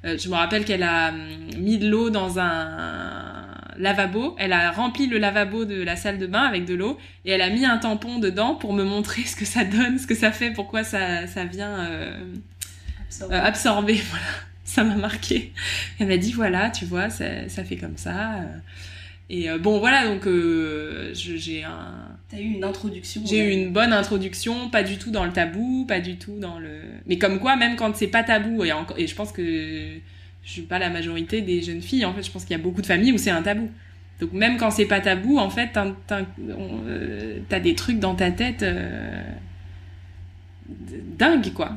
je me rappelle qu'elle a hum, mis de l'eau dans un lavabo. Elle a rempli le lavabo de la salle de bain avec de l'eau et elle a mis un tampon dedans pour me montrer ce que ça donne, ce que ça fait, pourquoi ça, ça vient absorber. Voilà, ça m'a marqué. Elle m'a dit voilà, tu vois, ça, ça fait comme ça. Et euh, bon, voilà, donc euh, j'ai un. T'as eu une introduction. J'ai eu une bonne introduction, pas du tout dans le tabou, pas du tout dans le. Mais comme quoi, même quand c'est pas tabou, et, et je pense que je suis pas la majorité des jeunes filles, en fait, je pense qu'il y a beaucoup de familles où c'est un tabou. Donc même quand c'est pas tabou, en fait, t'as euh, as des trucs dans ta tête euh, dingues, quoi.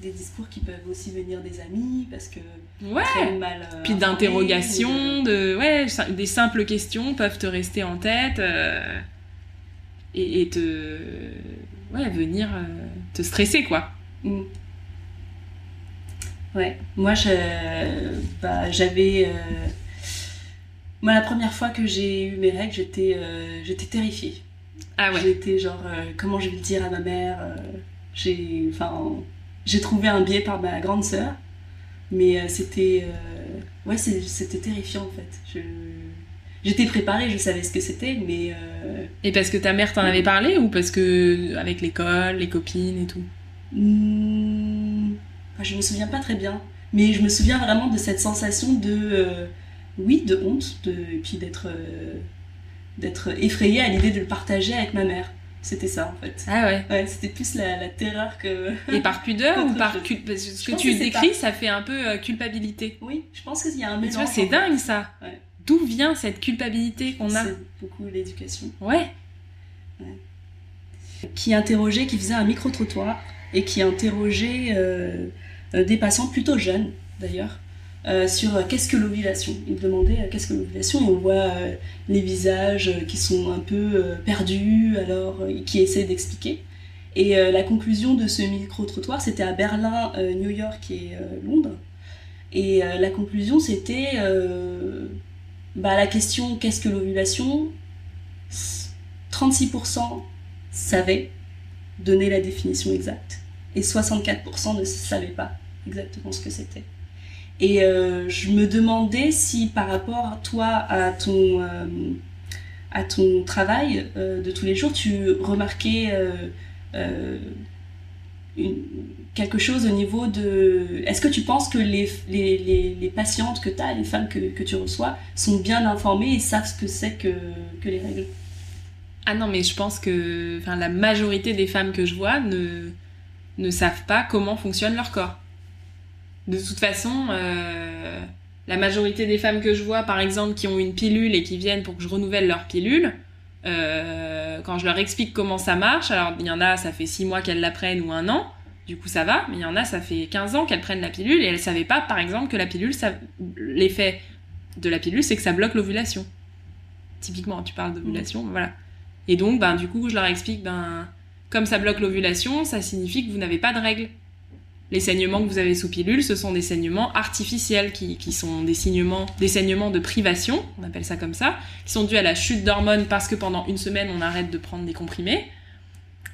Des discours qui peuvent aussi venir des amis parce que ouais. mal euh, puis d'interrogations de... ouais des simples questions peuvent te rester en tête euh, et, te ouais venir euh, te stresser quoi. Mm. Ouais. Moi bah, j'avais moi la première fois que j'ai eu mes règles j'étais j'étais terrifiée. Ah ouais. J'étais genre comment je vais le dire à ma mère j'ai enfin j'ai trouvé un biais par ma grande sœur, mais euh, c'était euh, ouais, c'était terrifiant en fait. J'étais préparée, je savais ce que c'était, mais. Euh, et parce que ta mère t'en avait parlé ou parce que avec l'école, les copines et tout? Mmh... Je me souviens pas très bien, mais je me souviens vraiment de cette sensation de. oui, de honte, de, et puis d'être d'être effrayée à l'idée de le partager avec ma mère. C'était ça en fait. Ah ouais. Ouais, c'était plus la, terreur que. Et par pudeur ou par cul... Parce que ce que tu décris, ça fait un peu euh, culpabilité. Oui, je pense qu'il y a un mélange. C'est dingue ça. Ouais. D'où vient cette culpabilité qu'on a C'est beaucoup l'éducation. Ouais. Qui interrogeait, qui faisait un micro-trottoir et qui interrogeait euh, euh, des patients plutôt jeunes d'ailleurs euh, sur qu'est-ce que l'ovulation? Il demandait qu'est-ce que l'ovulation? Et on voit les visages qui sont un peu perdus, alors qui essaient d'expliquer. Et la conclusion de ce micro-trottoir, c'était à Berlin, New York et Londres. Et la conclusion, c'était bah, la question qu'est-ce que l'ovulation? 36% savaient donner la définition exacte et 64% ne savaient pas exactement ce que c'était. Et euh, je me demandais si par rapport toi, à ton, euh, à ton travail euh, de tous les jours, tu remarquais quelque chose au niveau de... Est-ce que tu penses que les, les, les, patientes que tu as, les femmes que, que, tu reçois, sont bien informées et savent ce que c'est que, que les règles? Ah non, mais je pense que la majorité des femmes que je vois ne, ne savent pas comment fonctionne leur corps. De toute façon, euh, la majorité des femmes que je vois, par exemple, qui ont une pilule et qui viennent pour que je renouvelle leur pilule, euh, quand je leur explique comment ça marche, alors il y en a, ça fait 6 mois qu'elles la prennent ou un an, du coup ça va, mais il y en a, ça fait 15 ans qu'elles prennent la pilule et elles savaient pas, par exemple, que la pilule, ça... l'effet de la pilule, c'est que ça bloque l'ovulation. Typiquement, tu parles d'ovulation, voilà. Et donc, ben, du coup, je leur explique, ben, comme ça bloque l'ovulation, ça signifie que vous n'avez pas de règles. Les saignements que vous avez sous pilule, ce sont des saignements artificiels, qui, sont des saignements, des saignements de privation, on appelle ça comme ça, qui sont dus à la chute d'hormones parce que pendant une semaine on arrête de prendre des comprimés,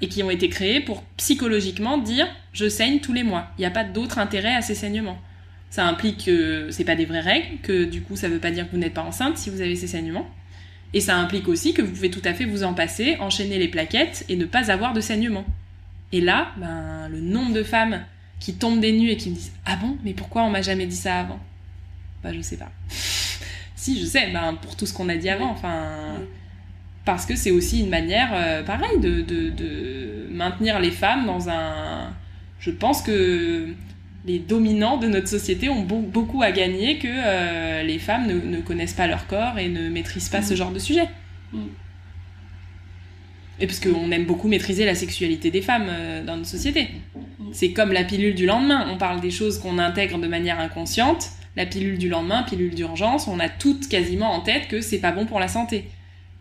et qui ont été créés pour psychologiquement dire je saigne tous les mois. Il n'y a pas d'autre intérêt à ces saignements. Ça implique que c'est pas des vraies règles, que du coup ça veut pas dire que vous n'êtes pas enceinte si vous avez ces saignements. Et ça implique aussi que vous pouvez tout à fait vous en passer, enchaîner les plaquettes et ne pas avoir de saignements. Et là, ben, le nombre de femmes qui tombent des nues et qui me disent Ah bon, mais pourquoi on m'a jamais dit ça avant? Bah, je sais pas. Si, je sais, ben, pour tout ce qu'on a dit avant, enfin. Parce que c'est aussi une manière, euh, pareil, de, maintenir les femmes dans un. Je pense que les dominants de notre société ont beaucoup à gagner que euh, les femmes ne, ne, connaissent pas leur corps et ne maîtrisent pas ce mm. genre de sujet. Mm. Et parce qu'on aime beaucoup maîtriser la sexualité des femmes euh, dans notre société. Mm. C'est comme la pilule du lendemain. On parle des choses qu'on intègre de manière inconsciente. La pilule du lendemain, pilule d'urgence, on a toutes quasiment en tête que c'est pas bon pour la santé.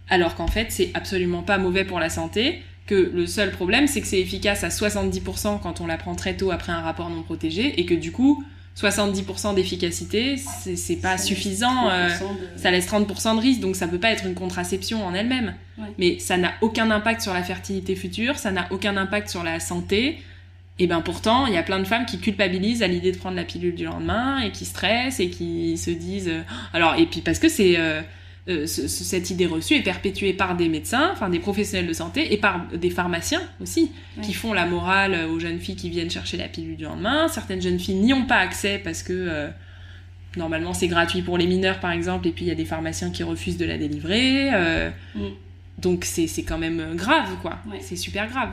Alors qu'en fait, c'est absolument pas mauvais pour la santé que le seul problème, c'est que c'est efficace à 70% quand on la prend très tôt après un rapport non protégé, et que du coup, 70% d'efficacité, c'est pas suffisant, euh, ça laisse 30% de risque, donc ça peut pas être une contraception en elle-même. Mais ça n'a aucun impact sur la fertilité future, ça n'a aucun impact sur la santé. Et ben pourtant, il y a plein de femmes qui culpabilisent à l'idée de prendre la pilule du lendemain et qui stressent et qui se disent. Euh, alors et puis parce que c'est euh, euh, cette idée reçue est perpétuée par des médecins, enfin des professionnels de santé et par des pharmaciens aussi, qui font la morale aux jeunes filles qui viennent chercher la pilule du lendemain. Certaines jeunes filles n'y ont pas accès parce que euh, normalement c'est gratuit pour les mineurs par exemple, et puis il y a des pharmaciens qui refusent de la délivrer. Euh, mm. Donc c'est quand même grave, quoi. C'est super grave.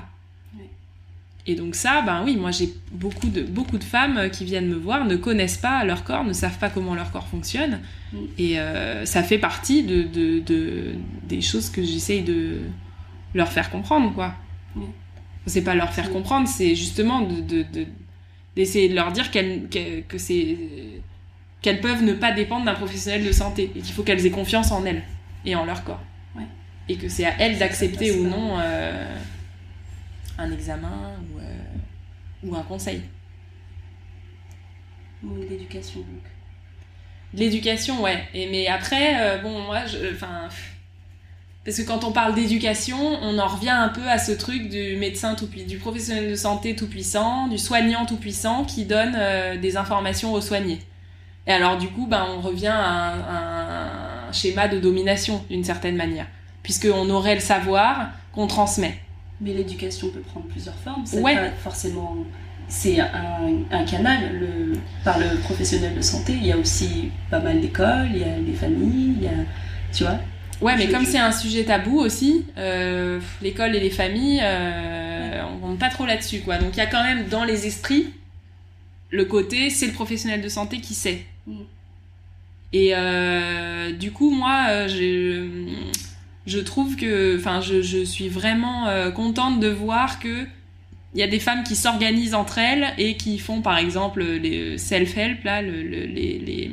Et donc ça, ben oui, moi j'ai beaucoup de, beaucoup de femmes qui viennent me voir, ne connaissent pas leur corps, ne savent pas comment leur corps fonctionne. Mm. Et euh, ça fait partie de, de, de des choses que j'essaye de leur faire comprendre, quoi. Mm. C'est pas leur faire comprendre, c'est justement d'essayer de, leur dire qu'elles, que c'est qu'elles peuvent ne pas dépendre d'un professionnel de santé et qu'il faut qu'elles aient confiance en elles et en leur corps. Et que c'est à elles d'accepter ou non... Euh, un examen ou, euh, ou un conseil. Ou l'éducation donc. L'éducation, ouais. Et, mais après, euh, bon, moi, enfin. Parce que quand on parle d'éducation, on en revient un peu à ce truc du médecin tout du professionnel de santé tout puissant, du soignant tout puissant qui donne euh, des informations aux soignés. Et alors du coup, ben, on revient à un, un schéma de domination d'une certaine manière, puisqu'on aurait le savoir qu'on transmet. Mais l'éducation peut prendre plusieurs formes. C'est pas forcément. C'est un, canal le, par le professionnel de santé. Il y a aussi pas mal d'écoles, il y a les familles, il y a. Tu vois Ouais, mais comme c'est un sujet tabou aussi, euh, l'école et les familles, euh, on compte pas trop là-dessus, quoi. Donc il y a quand même dans les esprits le côté, c'est le professionnel de santé qui sait. Mm. Et euh, du coup, moi, j'ai je trouve que, enfin, je, je, suis vraiment euh, contente de voir que il y a des femmes qui s'organisent entre elles et qui font, par exemple, les self-help, là, le, les, les,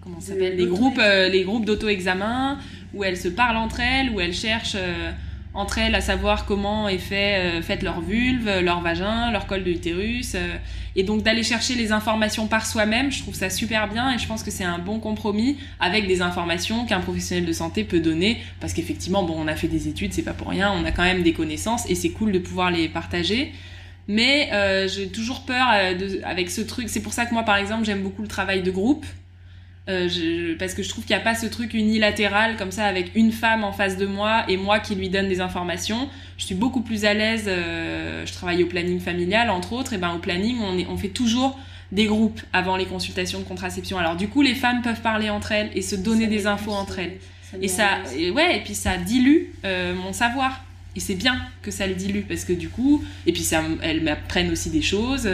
comment ça s'appelle, les groupes, euh, les groupes d'auto-examen où elles se parlent entre elles, où elles cherchent euh, entre elles à savoir comment est fait, euh, fait leur vulve, leur vagin, leur col de l'utérus. Euh, et donc d'aller chercher les informations par soi-même, je trouve ça super bien et je pense que c'est un bon compromis avec des informations qu'un professionnel de santé peut donner parce qu'effectivement, bon, on a fait des études, c'est pas pour rien, on a quand même des connaissances et c'est cool de pouvoir les partager. Mais euh, j'ai toujours peur de, avec ce truc. C'est pour ça que moi, par exemple, j'aime beaucoup le travail de groupe euh, parce que je trouve qu'il n'y a pas ce truc unilatéral comme ça avec une femme en face de moi et moi qui lui donne des informations. Je suis beaucoup plus à l'aise. Euh, je travaille au planning familial entre autres. Et ben au planning, on, on fait toujours des groupes avant les consultations de contraception. Alors du coup, les femmes peuvent parler entre elles et se donner des infos entre elles. et ça, ouais, et puis ça dilue euh, mon savoir. Et c'est bien que ça le dilue parce que du coup, et puis ça, elles m'apprennent aussi des choses.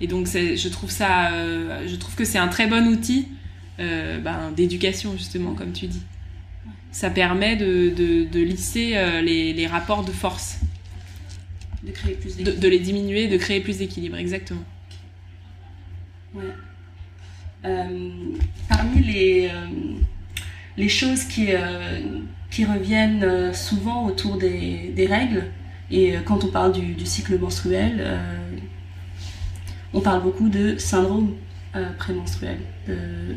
et donc je trouve ça, je trouve que c'est un très bon outil euh, ben, d'éducation, justement, comme tu dis. Ça permet de, de, lisser euh, les, les, rapports de force. De créer plus de, les diminuer, de créer plus d'équilibre, exactement. Ouais. Euh, parmi les, les choses qui, qui reviennent souvent autour des, des, règles, et quand on parle du, du cycle menstruel, on parle beaucoup de syndrome prémenstruel,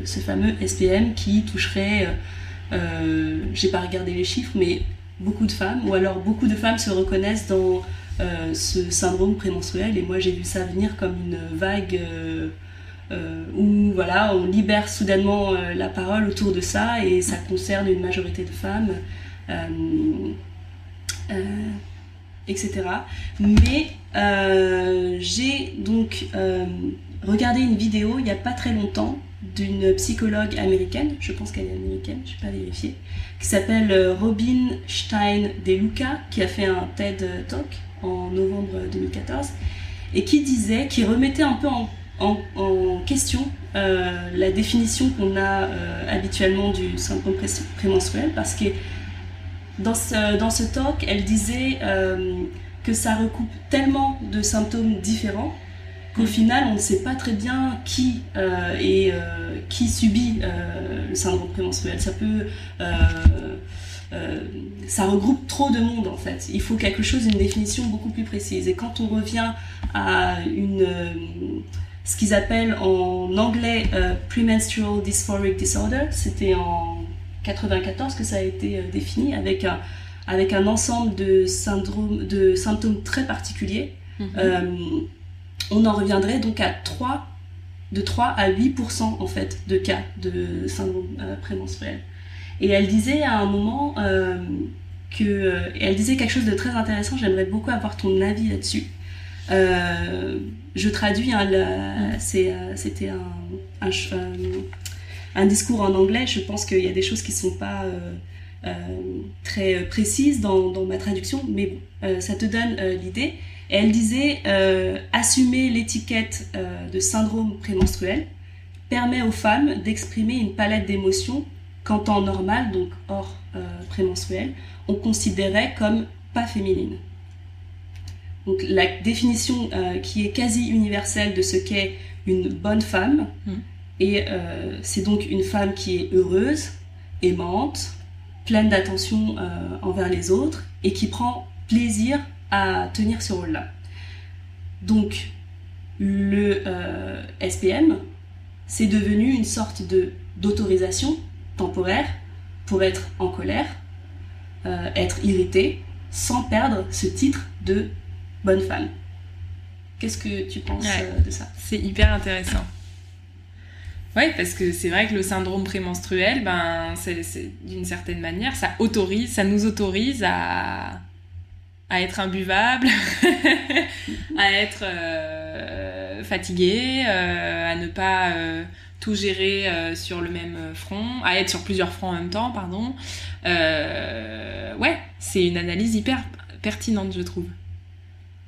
ce fameux SPM qui toucherait, euh, euh, j'ai pas regardé les chiffres, mais beaucoup de femmes, ou alors beaucoup de femmes se reconnaissent dans ce syndrome prémenstruel, et moi j'ai vu ça venir comme une vague où voilà, on libère soudainement la parole autour de ça, et ça concerne une majorité de femmes. etc. Mais j'ai donc regardé une vidéo il n'y a pas très longtemps d'une psychologue américaine, je pense qu'elle est américaine, je n'ai pas vérifié, qui s'appelle Robin Stein De Luca, qui a fait un TED Talk en novembre 2014, et qui disait, qui remettait un peu en, question la définition qu'on a habituellement du syndrome prémenstruel, parce que dans ce talk, elle disait que ça recoupe tellement de symptômes différents qu'au final, on ne sait pas très bien qui, euh, euh, qui subit euh, le syndrome prémenstruel. Ça peut. ça regroupe trop de monde en fait. Il faut quelque chose, une définition beaucoup plus précise. Et quand on revient à une, ce qu'ils appellent en anglais premenstrual dysphoric disorder, c'était en 94 que ça a été défini avec un, avec un ensemble de, syndrome, de symptômes très particuliers. Mm-hmm on en reviendrait donc à 3, de 3 à 8% en fait de cas de syndrome euh, prémenstruel. Et elle disait à un moment euh, que, euh, elle disait quelque chose de très intéressant, j'aimerais beaucoup avoir ton avis là-dessus. je traduis, hein, c'était un, un, discours en anglais, je pense qu'il y a des choses qui ne sont pas très précises dans, dans, ma traduction, mais bon, ça te donne l'idée elle disait euh, assumer l'étiquette euh, de syndrome prémenstruel permet aux femmes d'exprimer une palette d'émotions qu'en temps normal, donc hors euh, prémenstruel, on considérait comme pas féminine. Donc la définition qui est quasi universelle de ce qu'est une bonne femme, hmm. et c'est donc une femme qui est heureuse, aimante, pleine d'attention envers les autres et qui prend plaisir à tenir ce rôle-là. Donc, le euh, SPM, c'est devenu une sorte de d'autorisation temporaire pour être en colère, euh, être irrité, sans perdre ce titre de bonne femme. Qu'est-ce que tu penses euh, de ça? C'est hyper intéressant. Oui, parce que c'est vrai que le syndrome prémenstruel, ben, c'est d'une certaine manière, ça autorise, ça nous autorise à, à être imbuvable, à être euh, fatigué, euh, à ne pas euh, tout gérer sur le même front, à être sur plusieurs fronts en même temps, pardon. ouais, c'est une analyse hyper pertinente, je trouve.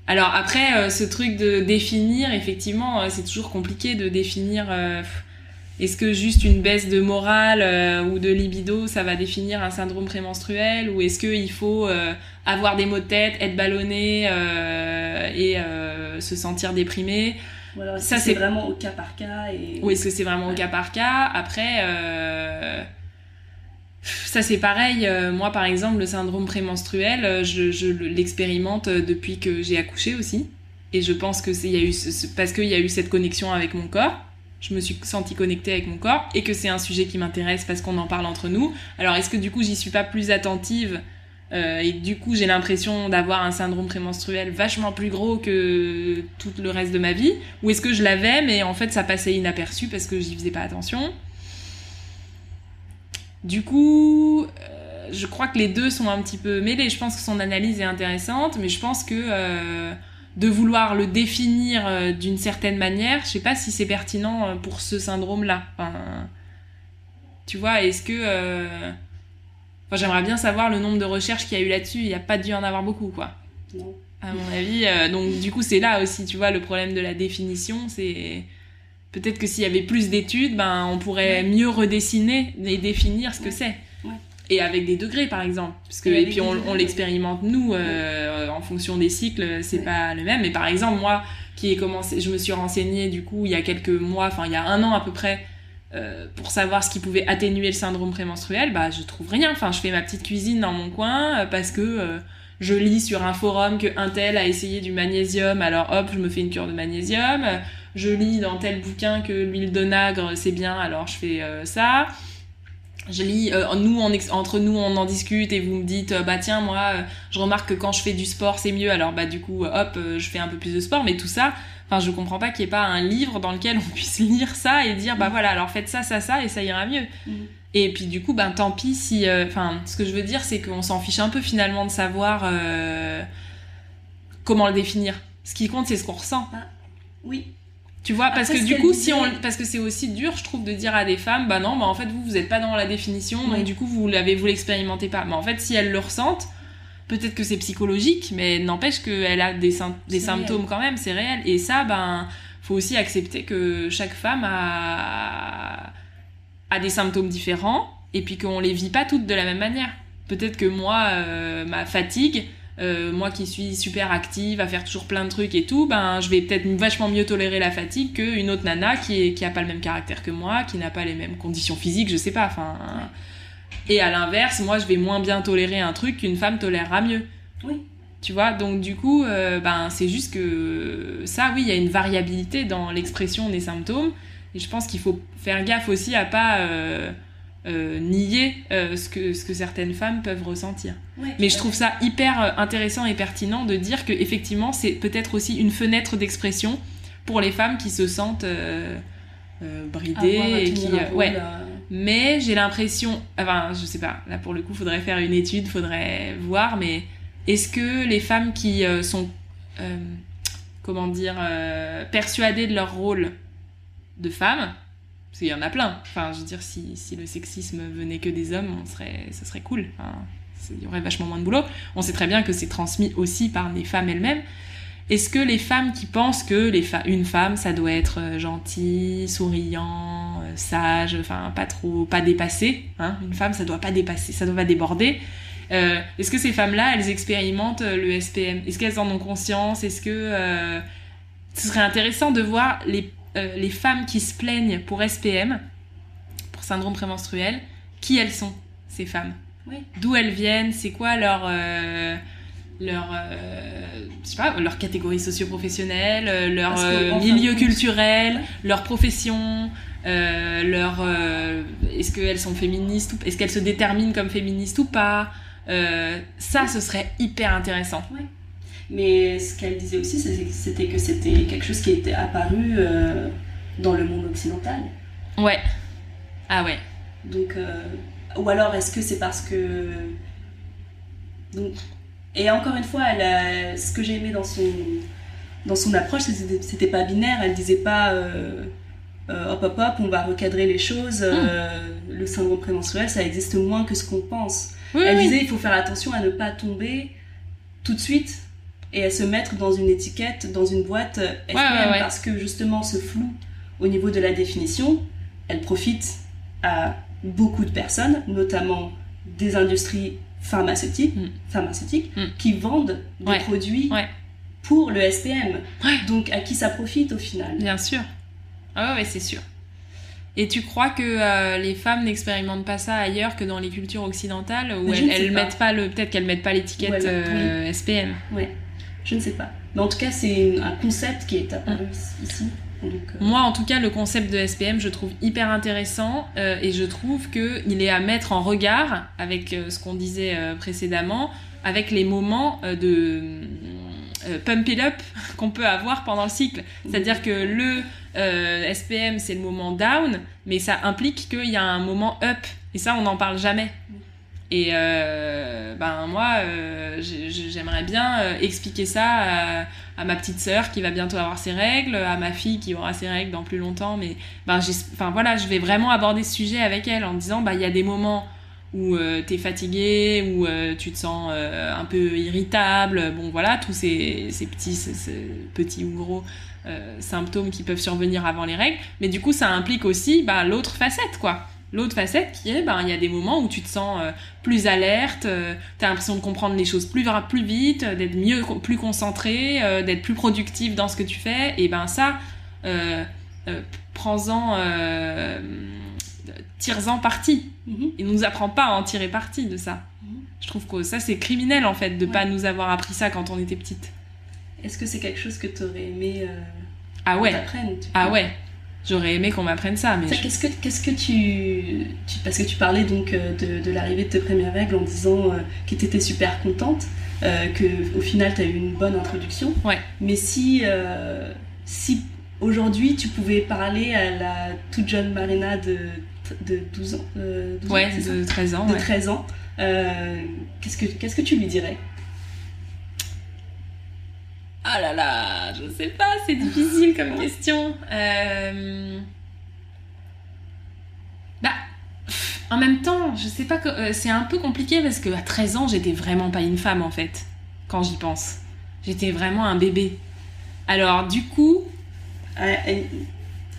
Alors après, ce truc de définir, effectivement, c'est toujours compliqué de définir est-ce que juste une baisse de morale euh, ou de libido, ça va définir un syndrome prémenstruel Ou est-ce qu'il faut euh, avoir des maux de tête, être ballonné euh, et se sentir déprimé? Voilà, Ça, c'est vraiment au cas par cas. Et... Ou est-ce que c'est vraiment au cas par cas? Après, ça c'est pareil. moi, par exemple, le syndrome prémenstruel, je, je l'expérimente depuis que j'ai accouché aussi. Et je pense que c'est y a eu parce qu'il y a eu cette connexion avec mon corps je me suis sentie connectée avec mon corps et que c'est un sujet qui m'intéresse parce qu'on en parle entre nous. Alors est-ce que du coup j'y suis pas plus attentive euh, et du coup j'ai l'impression d'avoir un syndrome prémenstruel vachement plus gros que tout le reste de ma vie? Ou est-ce que je l'avais mais en fait ça passait inaperçu parce que j'y faisais pas attention? Du coup euh, je crois que les deux sont un petit peu mêlés. Je pense que son analyse est intéressante mais je pense que euh, de vouloir le définir euh, d'une certaine manière, je sais pas si c'est pertinent euh, pour ce syndrome-là. Enfin, tu vois, est-ce que... Euh, enfin, j'aimerais bien savoir le nombre de recherches qu'il y a eu là-dessus. Il n'y a pas dû en avoir beaucoup, quoi. Non. À mon avis. donc, du coup, c'est là aussi, tu vois, le problème de la définition, c'est... Peut-être que s'il y avait plus d'études, ben, on pourrait mieux redessiner et définir ce que c'est et avec des degrés par exemple. Parce que et, puis on, l'expérimente nous euh, en fonction des cycles c'est pas le même. Mais par exemple moi qui ai commencé je me suis renseignée du coup il y a quelques mois enfin il y a un an à peu près euh, pour savoir ce qui pouvait atténuer le syndrome prémenstruel bah je trouve rien. Enfin je fais ma petite cuisine dans mon coin euh, parce que je lis sur un forum que un tel a essayé du magnésium alors hop je me fais une cure de magnésium. Je lis dans tel bouquin que l'huile de nagre c'est bien alors je fais ça je lis, euh, nous, entre nous, on en discute et vous me dites, euh, bah tiens, moi, euh, je remarque que quand je fais du sport, c'est mieux. Alors bah du coup, hop, je fais un peu plus de sport. Mais tout ça, enfin, je comprends pas qu'il n'y ait pas un livre dans lequel on puisse lire ça et dire, bah voilà, alors faites ça, ça, ça, et ça ira mieux. Mm. Et puis du coup, ben tant pis si, enfin, ce que je veux dire, c'est qu'on s'en fiche un peu finalement de savoir comment le définir. Ce qui compte, c'est ce qu'on ressent. Ah, oui, Tu vois, parce Après, que du coup, si on, parce que c'est aussi dur, je trouve, de dire à des femmes, bah non, bah en fait, vous, vous êtes pas dans la définition, donc Oui. du coup, vous l'avez, vous l'expérimentez pas. Mais en fait, si elles le ressentent, peut-être que c'est psychologique, mais n'empêche qu'elle a des, des symptômes quand même, c'est réel. Et ça, ben, faut aussi accepter que chaque femme a, a des symptômes différents, et puis qu'on les vit pas toutes de la même manière. Peut-être que moi, euh, ma fatigue, euh, moi qui suis super active, à faire toujours plein de trucs et tout, ben je vais peut-être vachement mieux tolérer la fatigue qu'une autre nana qui, est, qui a pas le même caractère que moi, qui n'a pas les mêmes conditions physiques, je sais pas. Enfin, et à l'inverse, moi je vais moins bien tolérer un truc qu'une femme tolérera mieux. Oui. Tu vois, donc du coup, euh, ben c'est juste que ça, oui, il y a une variabilité dans l'expression des symptômes, et je pense qu'il faut faire gaffe aussi à pas euh, euh, nier euh, ce que ce que certaines femmes peuvent ressentir. Ouais, Mais je trouve ça hyper euh, intéressant et pertinent de dire que effectivement c'est peut-être aussi une fenêtre d'expression pour les femmes qui se sentent euh, bridées et qui ouais. Mais j'ai l'impression, enfin je sais pas, là pour le coup faudrait faire une étude, faudrait voir, mais est-ce que les femmes qui sont comment dire persuadées de leur rôle de femme parce qu'il y en a plein. Enfin, je veux dire, si, si le sexisme venait que des hommes, on serait, ça serait cool. Il y aurait vachement moins de boulot. On sait très bien que c'est transmis aussi par les femmes elles-mêmes. Est-ce que les femmes qui pensent que les fa- une femme, ça doit être euh, gentil, souriant, euh, sage, enfin pas trop, pas dépassé, hein Une femme, ça doit pas dépasser, ça doit pas déborder. Euh, Est-ce que ces femmes-là, elles expérimentent le SPM Est-ce qu'elles en ont conscience? Est-ce que ce serait intéressant de voir les, euh, les femmes qui se plaignent pour SPM, pour syndrome prémenstruel, qui elles sont ces femmes Oui. D'où elles viennent C'est quoi leur euh, leur euh, je sais pas leur catégorie socio-professionnelle, leur que, milieu compte- culturel, leur profession, leur est-ce qu'elles sont féministes ou est-ce qu'elles se déterminent comme féministes ou pas ça ce serait hyper intéressant. Mais ce qu'elle disait aussi, c'était que c'était quelque chose qui était apparu euh, dans le monde occidental. Ouais. Ah ouais. Donc, euh, ou alors est-ce que c'est parce que. Donc, et encore une fois, elle a- ce que j'ai aimé dans son, dans son approche, c'était pas binaire. Elle disait pas euh, hop hop hop, on va recadrer les choses. euh, Le syndrome prémenstruel, ça existe moins que ce qu'on pense. Oui, Elle oui. disait il faut faire attention à ne pas tomber tout de suite et à se mettre dans une étiquette, dans une boîte euh, SPM, ouais, ouais. parce que justement ce flou au niveau de la définition, elle profite à beaucoup de personnes, notamment des industries pharmaceutiques, Mm. pharmaceutiques Mm. qui vendent des Ouais, produits ouais. pour le SPM. Ouais. Donc à qui ça profite au final? Bien sûr. Ah ouais, ouais, c'est sûr. Et tu crois que euh, les femmes n'expérimentent pas ça ailleurs que dans les cultures occidentales où elles, elles mettent pas le peut-être qu'elles mettent pas l'étiquette Ou elles- euh, SPM. Je ne sais pas. Mais en tout cas, c'est un concept qui est apparu ici. Donc, euh, Moi, en tout cas, le concept de SPM, je trouve hyper intéressant euh, et je trouve que il est à mettre en regard avec euh, ce qu'on disait précédemment, avec les moments de pump it up qu'on peut avoir pendant le cycle. C'est-à-dire que le SPM, c'est le moment down, mais ça implique qu'il y a un moment up. Et ça, on n'en parle jamais. Et euh, ben moi, euh, j'ai- j'ai- j'aimerais bien euh, expliquer ça à, ma petite sœur qui va bientôt avoir ses règles, à ma fille qui aura ses règles dans plus longtemps. Mais ben, enfin voilà, je vais vraiment aborder ce sujet avec elle en disant, bah il y a des moments où euh, t'es fatigué, où tu te sens un peu irritable, bon voilà, tous ces, ces petits, petits ou gros symptômes qui peuvent survenir avant les règles. Mais du coup, ça implique aussi bah, l'autre facette, quoi. L'autre facette qui est, ben, il y a des moments où tu te sens euh, plus alerte, euh, t'as l'impression de comprendre les choses plus, plus vite, euh, d'être mieux, plus concentré, euh, d'être plus productif dans ce que tu fais. Et ben ça, prends-en, tire-en parti. Il nous apprend pas à en tirer parti de ça. Mhm. Je trouve que ça, c'est criminel en fait de Ouais. pas nous avoir appris ça quand on était petite. Est-ce que c'est quelque chose que tu aurais aimé Ah ouais, ah ouais. J'aurais aimé qu'on m'apprenne ça, mais je- Qu'est-ce que, qu'est-ce que tu, tu- Parce que tu parlais donc euh, de, de l'arrivée de tes premières règles en disant euh, que tu étais super contente, euh, que au final tu as eu une bonne introduction. Ouais. Mais si, euh, si aujourd'hui tu pouvais parler à la toute jeune Marina de, de 12 ans, euh, 12 ans, ouais, de 13 ans. de ouais. 13 ans, qu'est-ce, que, qu'est-ce que tu lui dirais? Ah là là, je sais pas, c'est difficile comme question. Euh... Bah, en même temps, je sais pas, que... Euh, c'est un peu compliqué parce que à 13 ans, j'étais vraiment pas une femme en fait, quand j'y pense. J'étais vraiment un bébé. Alors, du coup.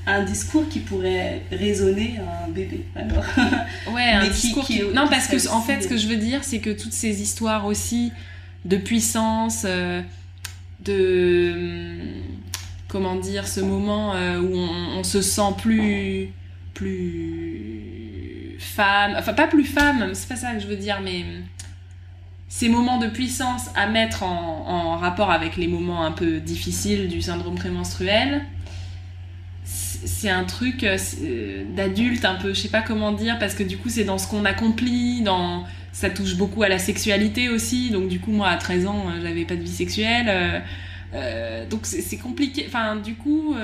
Un, discours qui pourrait résonner à un bébé, alors. Ouais, un discours qui. non, parce que, en fait, ce que je veux dire, c'est que toutes ces histoires aussi de puissance, euh, Comment dire, ce moment euh, où on, se sent plus. plus. femme. Enfin, pas plus femme, c'est pas ça que je veux dire, mais ces moments de puissance à mettre en, rapport avec les moments un peu difficiles du syndrome prémenstruel, c'est un truc euh, euh, d'adulte un peu, je sais pas comment dire, parce que du coup c'est dans ce qu'on accomplit, dans ça touche beaucoup à la sexualité aussi, donc du coup moi à 13 ans euh, j'avais pas de vie sexuelle, donc c'est compliqué, enfin du coup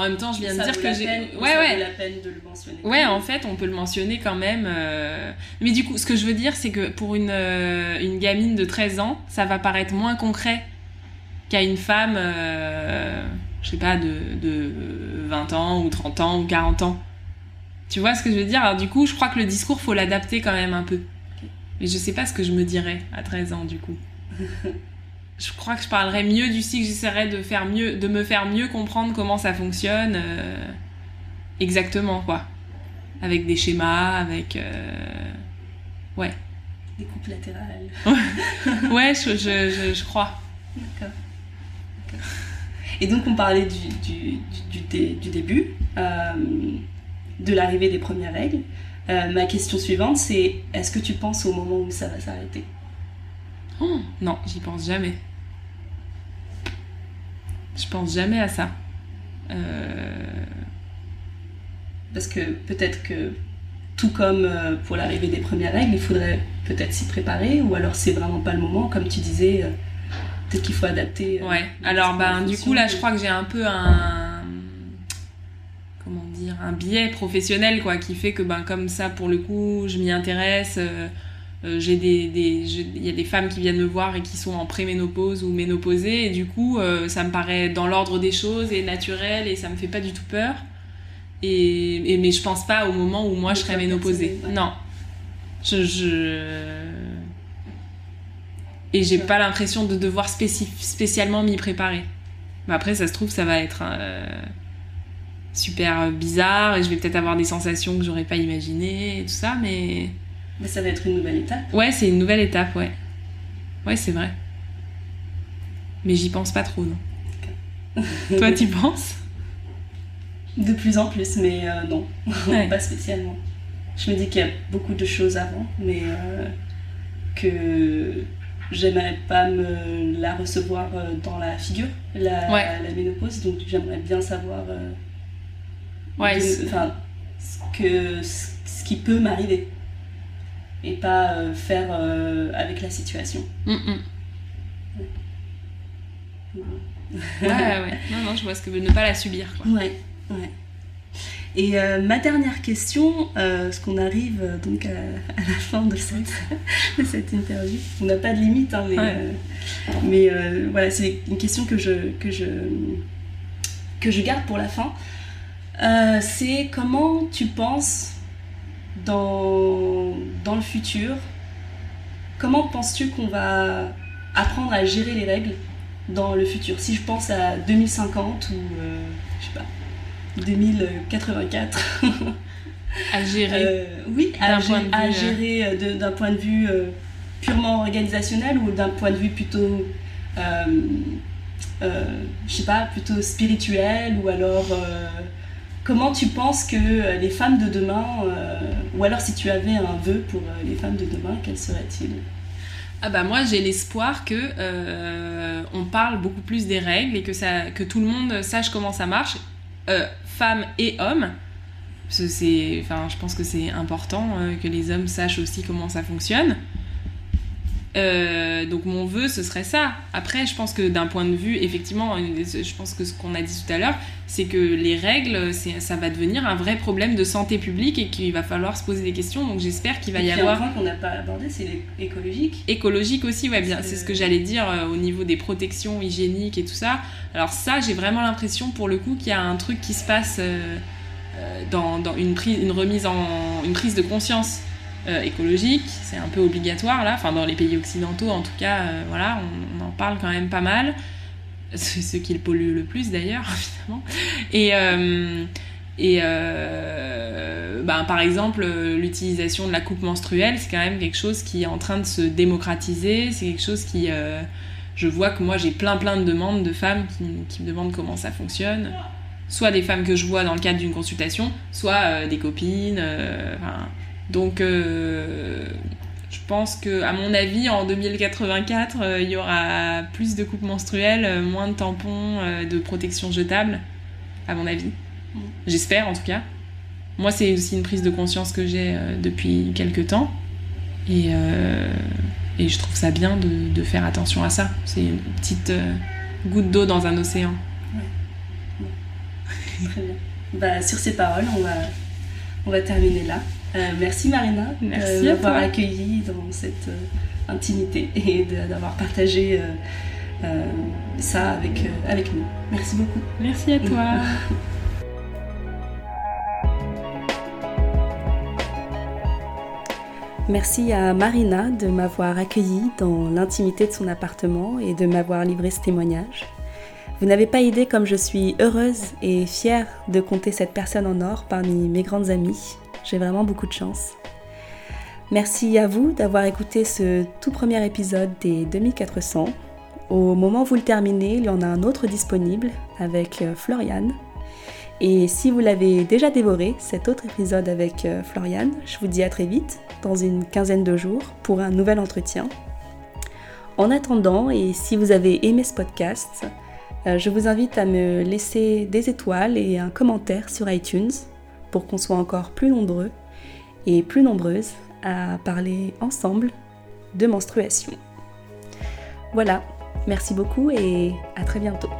en même temps, je viens de dire que j'ai. Ouais, ouais. la peine de le mentionner. Ouais, en fait, on peut le mentionner quand même. Euh. Mais du coup, ce que je veux dire, c'est que pour une, euh, une gamine de 13 ans, ça va paraître moins concret qu'à une femme, euh, je sais pas, de, de 20 ans ou 30 ans ou 40 ans. Tu vois ce que je veux dire? Alors, du coup, je crois que le discours, faut l'adapter quand même un peu. Mais je sais pas ce que je me dirais à 13 ans, du coup. je crois que je parlerai mieux du cycle, j'essaierai de faire mieux, de me faire mieux comprendre comment ça fonctionne euh, exactement quoi, avec des schémas, avec euh, ouais. Des coupes latérales. ouais, je, je, je, crois. D'accord. Et donc on parlait du, du, du, du début, euh, de l'arrivée des premières règles. ma question suivante, c'est est-ce que tu penses au moment où ça va s'arrêter? Oh, Non, j'y pense jamais. Je pense jamais à ça. Euh, Parce que peut-être que, tout comme euh, pour l'arrivée des premières règles, il faudrait peut-être s'y préparer, ou alors c'est vraiment pas le moment, comme tu disais, euh, peut-être qu'il faut adapter. ouais, alors ben, du coup là, je crois que j'ai un peu un. Dire Un biais professionnel, quoi, qui fait que, ben, comme ça, pour le coup, je m'y intéresse. Euh, j'ai des, il y a des femmes qui viennent me voir et qui sont en préménopause ou ménopausées et du coup euh, ça me paraît dans l'ordre des choses et naturel et ça me fait pas du tout peur. Et, mais je pense pas au moment où moi je serais ménopausée. Non. Je, je... et j'ai pas l'impression de devoir spécialement m'y préparer. Mais après ça se trouve ça va être euh, super bizarre et je vais peut-être avoir des sensations que j'aurais pas imaginées et tout ça mais mais ça va être une nouvelle étape. Ouais, c'est une nouvelle étape, ouais. Ouais, c'est vrai. Mais j'y pense pas trop, non. Toi, tu penses? De plus en plus, mais euh, non, pas spécialement. Je me dis qu'il y a beaucoup de choses avant, mais euh, que j'aimerais pas me la recevoir euh, dans la figure, la, la ménopause, donc j'aimerais bien savoir ouais, enfin, ce, que, ce qui peut m'arriver et pas euh, faire euh, avec la situation. Mm, mm. ouais, ouais. Non, non, je vois ce que veut ne pas la subir. Quoi. Ouais, ouais. Et euh, ma dernière question, parce qu'on arrive donc à, la fin de cette, de cette interview, on n'a pas de limite, hein, mais, mais voilà, c'est une question que je, que, je, que je garde pour la fin. C'est comment tu penses dans, dans le futur, comment penses-tu qu'on va apprendre à gérer les règles dans le futur? Si je pense à 2050 ou, euh, je sais pas, 2084. à gérer. Euh, Oui, à, à, euh, gérer d'un point de vue purement organisationnel ou d'un point de vue plutôt, je sais pas, plutôt spirituel ou alors Comment tu penses que euh, les femmes de demain, euh, ou alors si tu avais un vœu pour euh, les femmes de demain, quel serait-il? Ah bah moi j'ai l'espoir que on parle beaucoup plus des règles et que ça que tout le monde sache comment ça marche femmes et hommes. C'est enfin je pense que c'est important que les hommes sachent aussi comment ça fonctionne Euh, donc mon vœu, ce serait ça. Après, je pense que d'un point de vue, effectivement, je pense que ce qu'on a dit tout à l'heure, c'est que les règles, ça va devenir un vrai problème de santé publique et qu'il va falloir se poser des questions. Donc j'espère qu'il va y avoir. Un point qu'on n'a pas abordé, c'est l'écologique. Écologique aussi, ouais, bien. C'est ce que j'allais dire euh, au niveau des protections hygiéniques et tout ça. Alors ça, j'ai vraiment l'impression pour le coup qu'il y a un truc qui se passe euh, dans, dans une, prise, une remise en, une prise de conscience euh, écologique, c'est un peu obligatoire là, enfin dans les pays occidentaux en tout cas, euh, voilà, on, en parle quand même pas mal, c'est ce qui le pollue le plus d'ailleurs, évidemment. Et, euh, et ben, par exemple, l'utilisation de la coupe menstruelle, c'est quand même quelque chose qui est en train de se démocratiser, c'est quelque chose qui... je vois que moi j'ai plein plein de demandes de femmes qui, qui, me demandent comment ça fonctionne. Soit des femmes que je vois dans le cadre d'une consultation, soit des copines. Donc, euh, je pense que, à mon avis, en 2084, euh, il y aura plus de coupes menstruelles, euh, moins de tampons, de protection jetable, à mon avis. Mm. J'espère, en tout cas. Moi, c'est aussi une prise de conscience que j'ai depuis quelques temps. Et, et, je trouve ça bien de, de faire attention à ça. C'est une petite goutte d'eau dans un océan. Très bien. Bah, sur ces paroles, on va, on va terminer là. Euh, merci Marina merci de m'avoir accueilli dans cette euh, intimité et d'avoir partagé euh, ça avec, avec nous. Merci beaucoup. Merci à toi. Merci à Marina de m'avoir accueilli dans l'intimité de son appartement et de m'avoir livré ce témoignage. Vous n'avez pas idée comme je suis heureuse et fière de compter cette personne en or parmi mes grandes amies j'ai vraiment beaucoup de chance. Merci à vous d'avoir écouté ce tout premier épisode des 2400. Au moment où vous le terminez, il y en a un autre disponible avec euh, Floriane. Et si vous l'avez déjà dévoré, cet autre épisode avec euh, Floriane, je vous dis à très vite, dans une quinzaine de jours, pour un nouvel entretien. En attendant, et si vous avez aimé ce podcast, euh, je vous invite à me laisser des étoiles et un commentaire sur iTunes pour qu'on soit encore plus nombreux et plus nombreuses à parler ensemble de menstruation. Voilà, merci beaucoup et à très bientôt.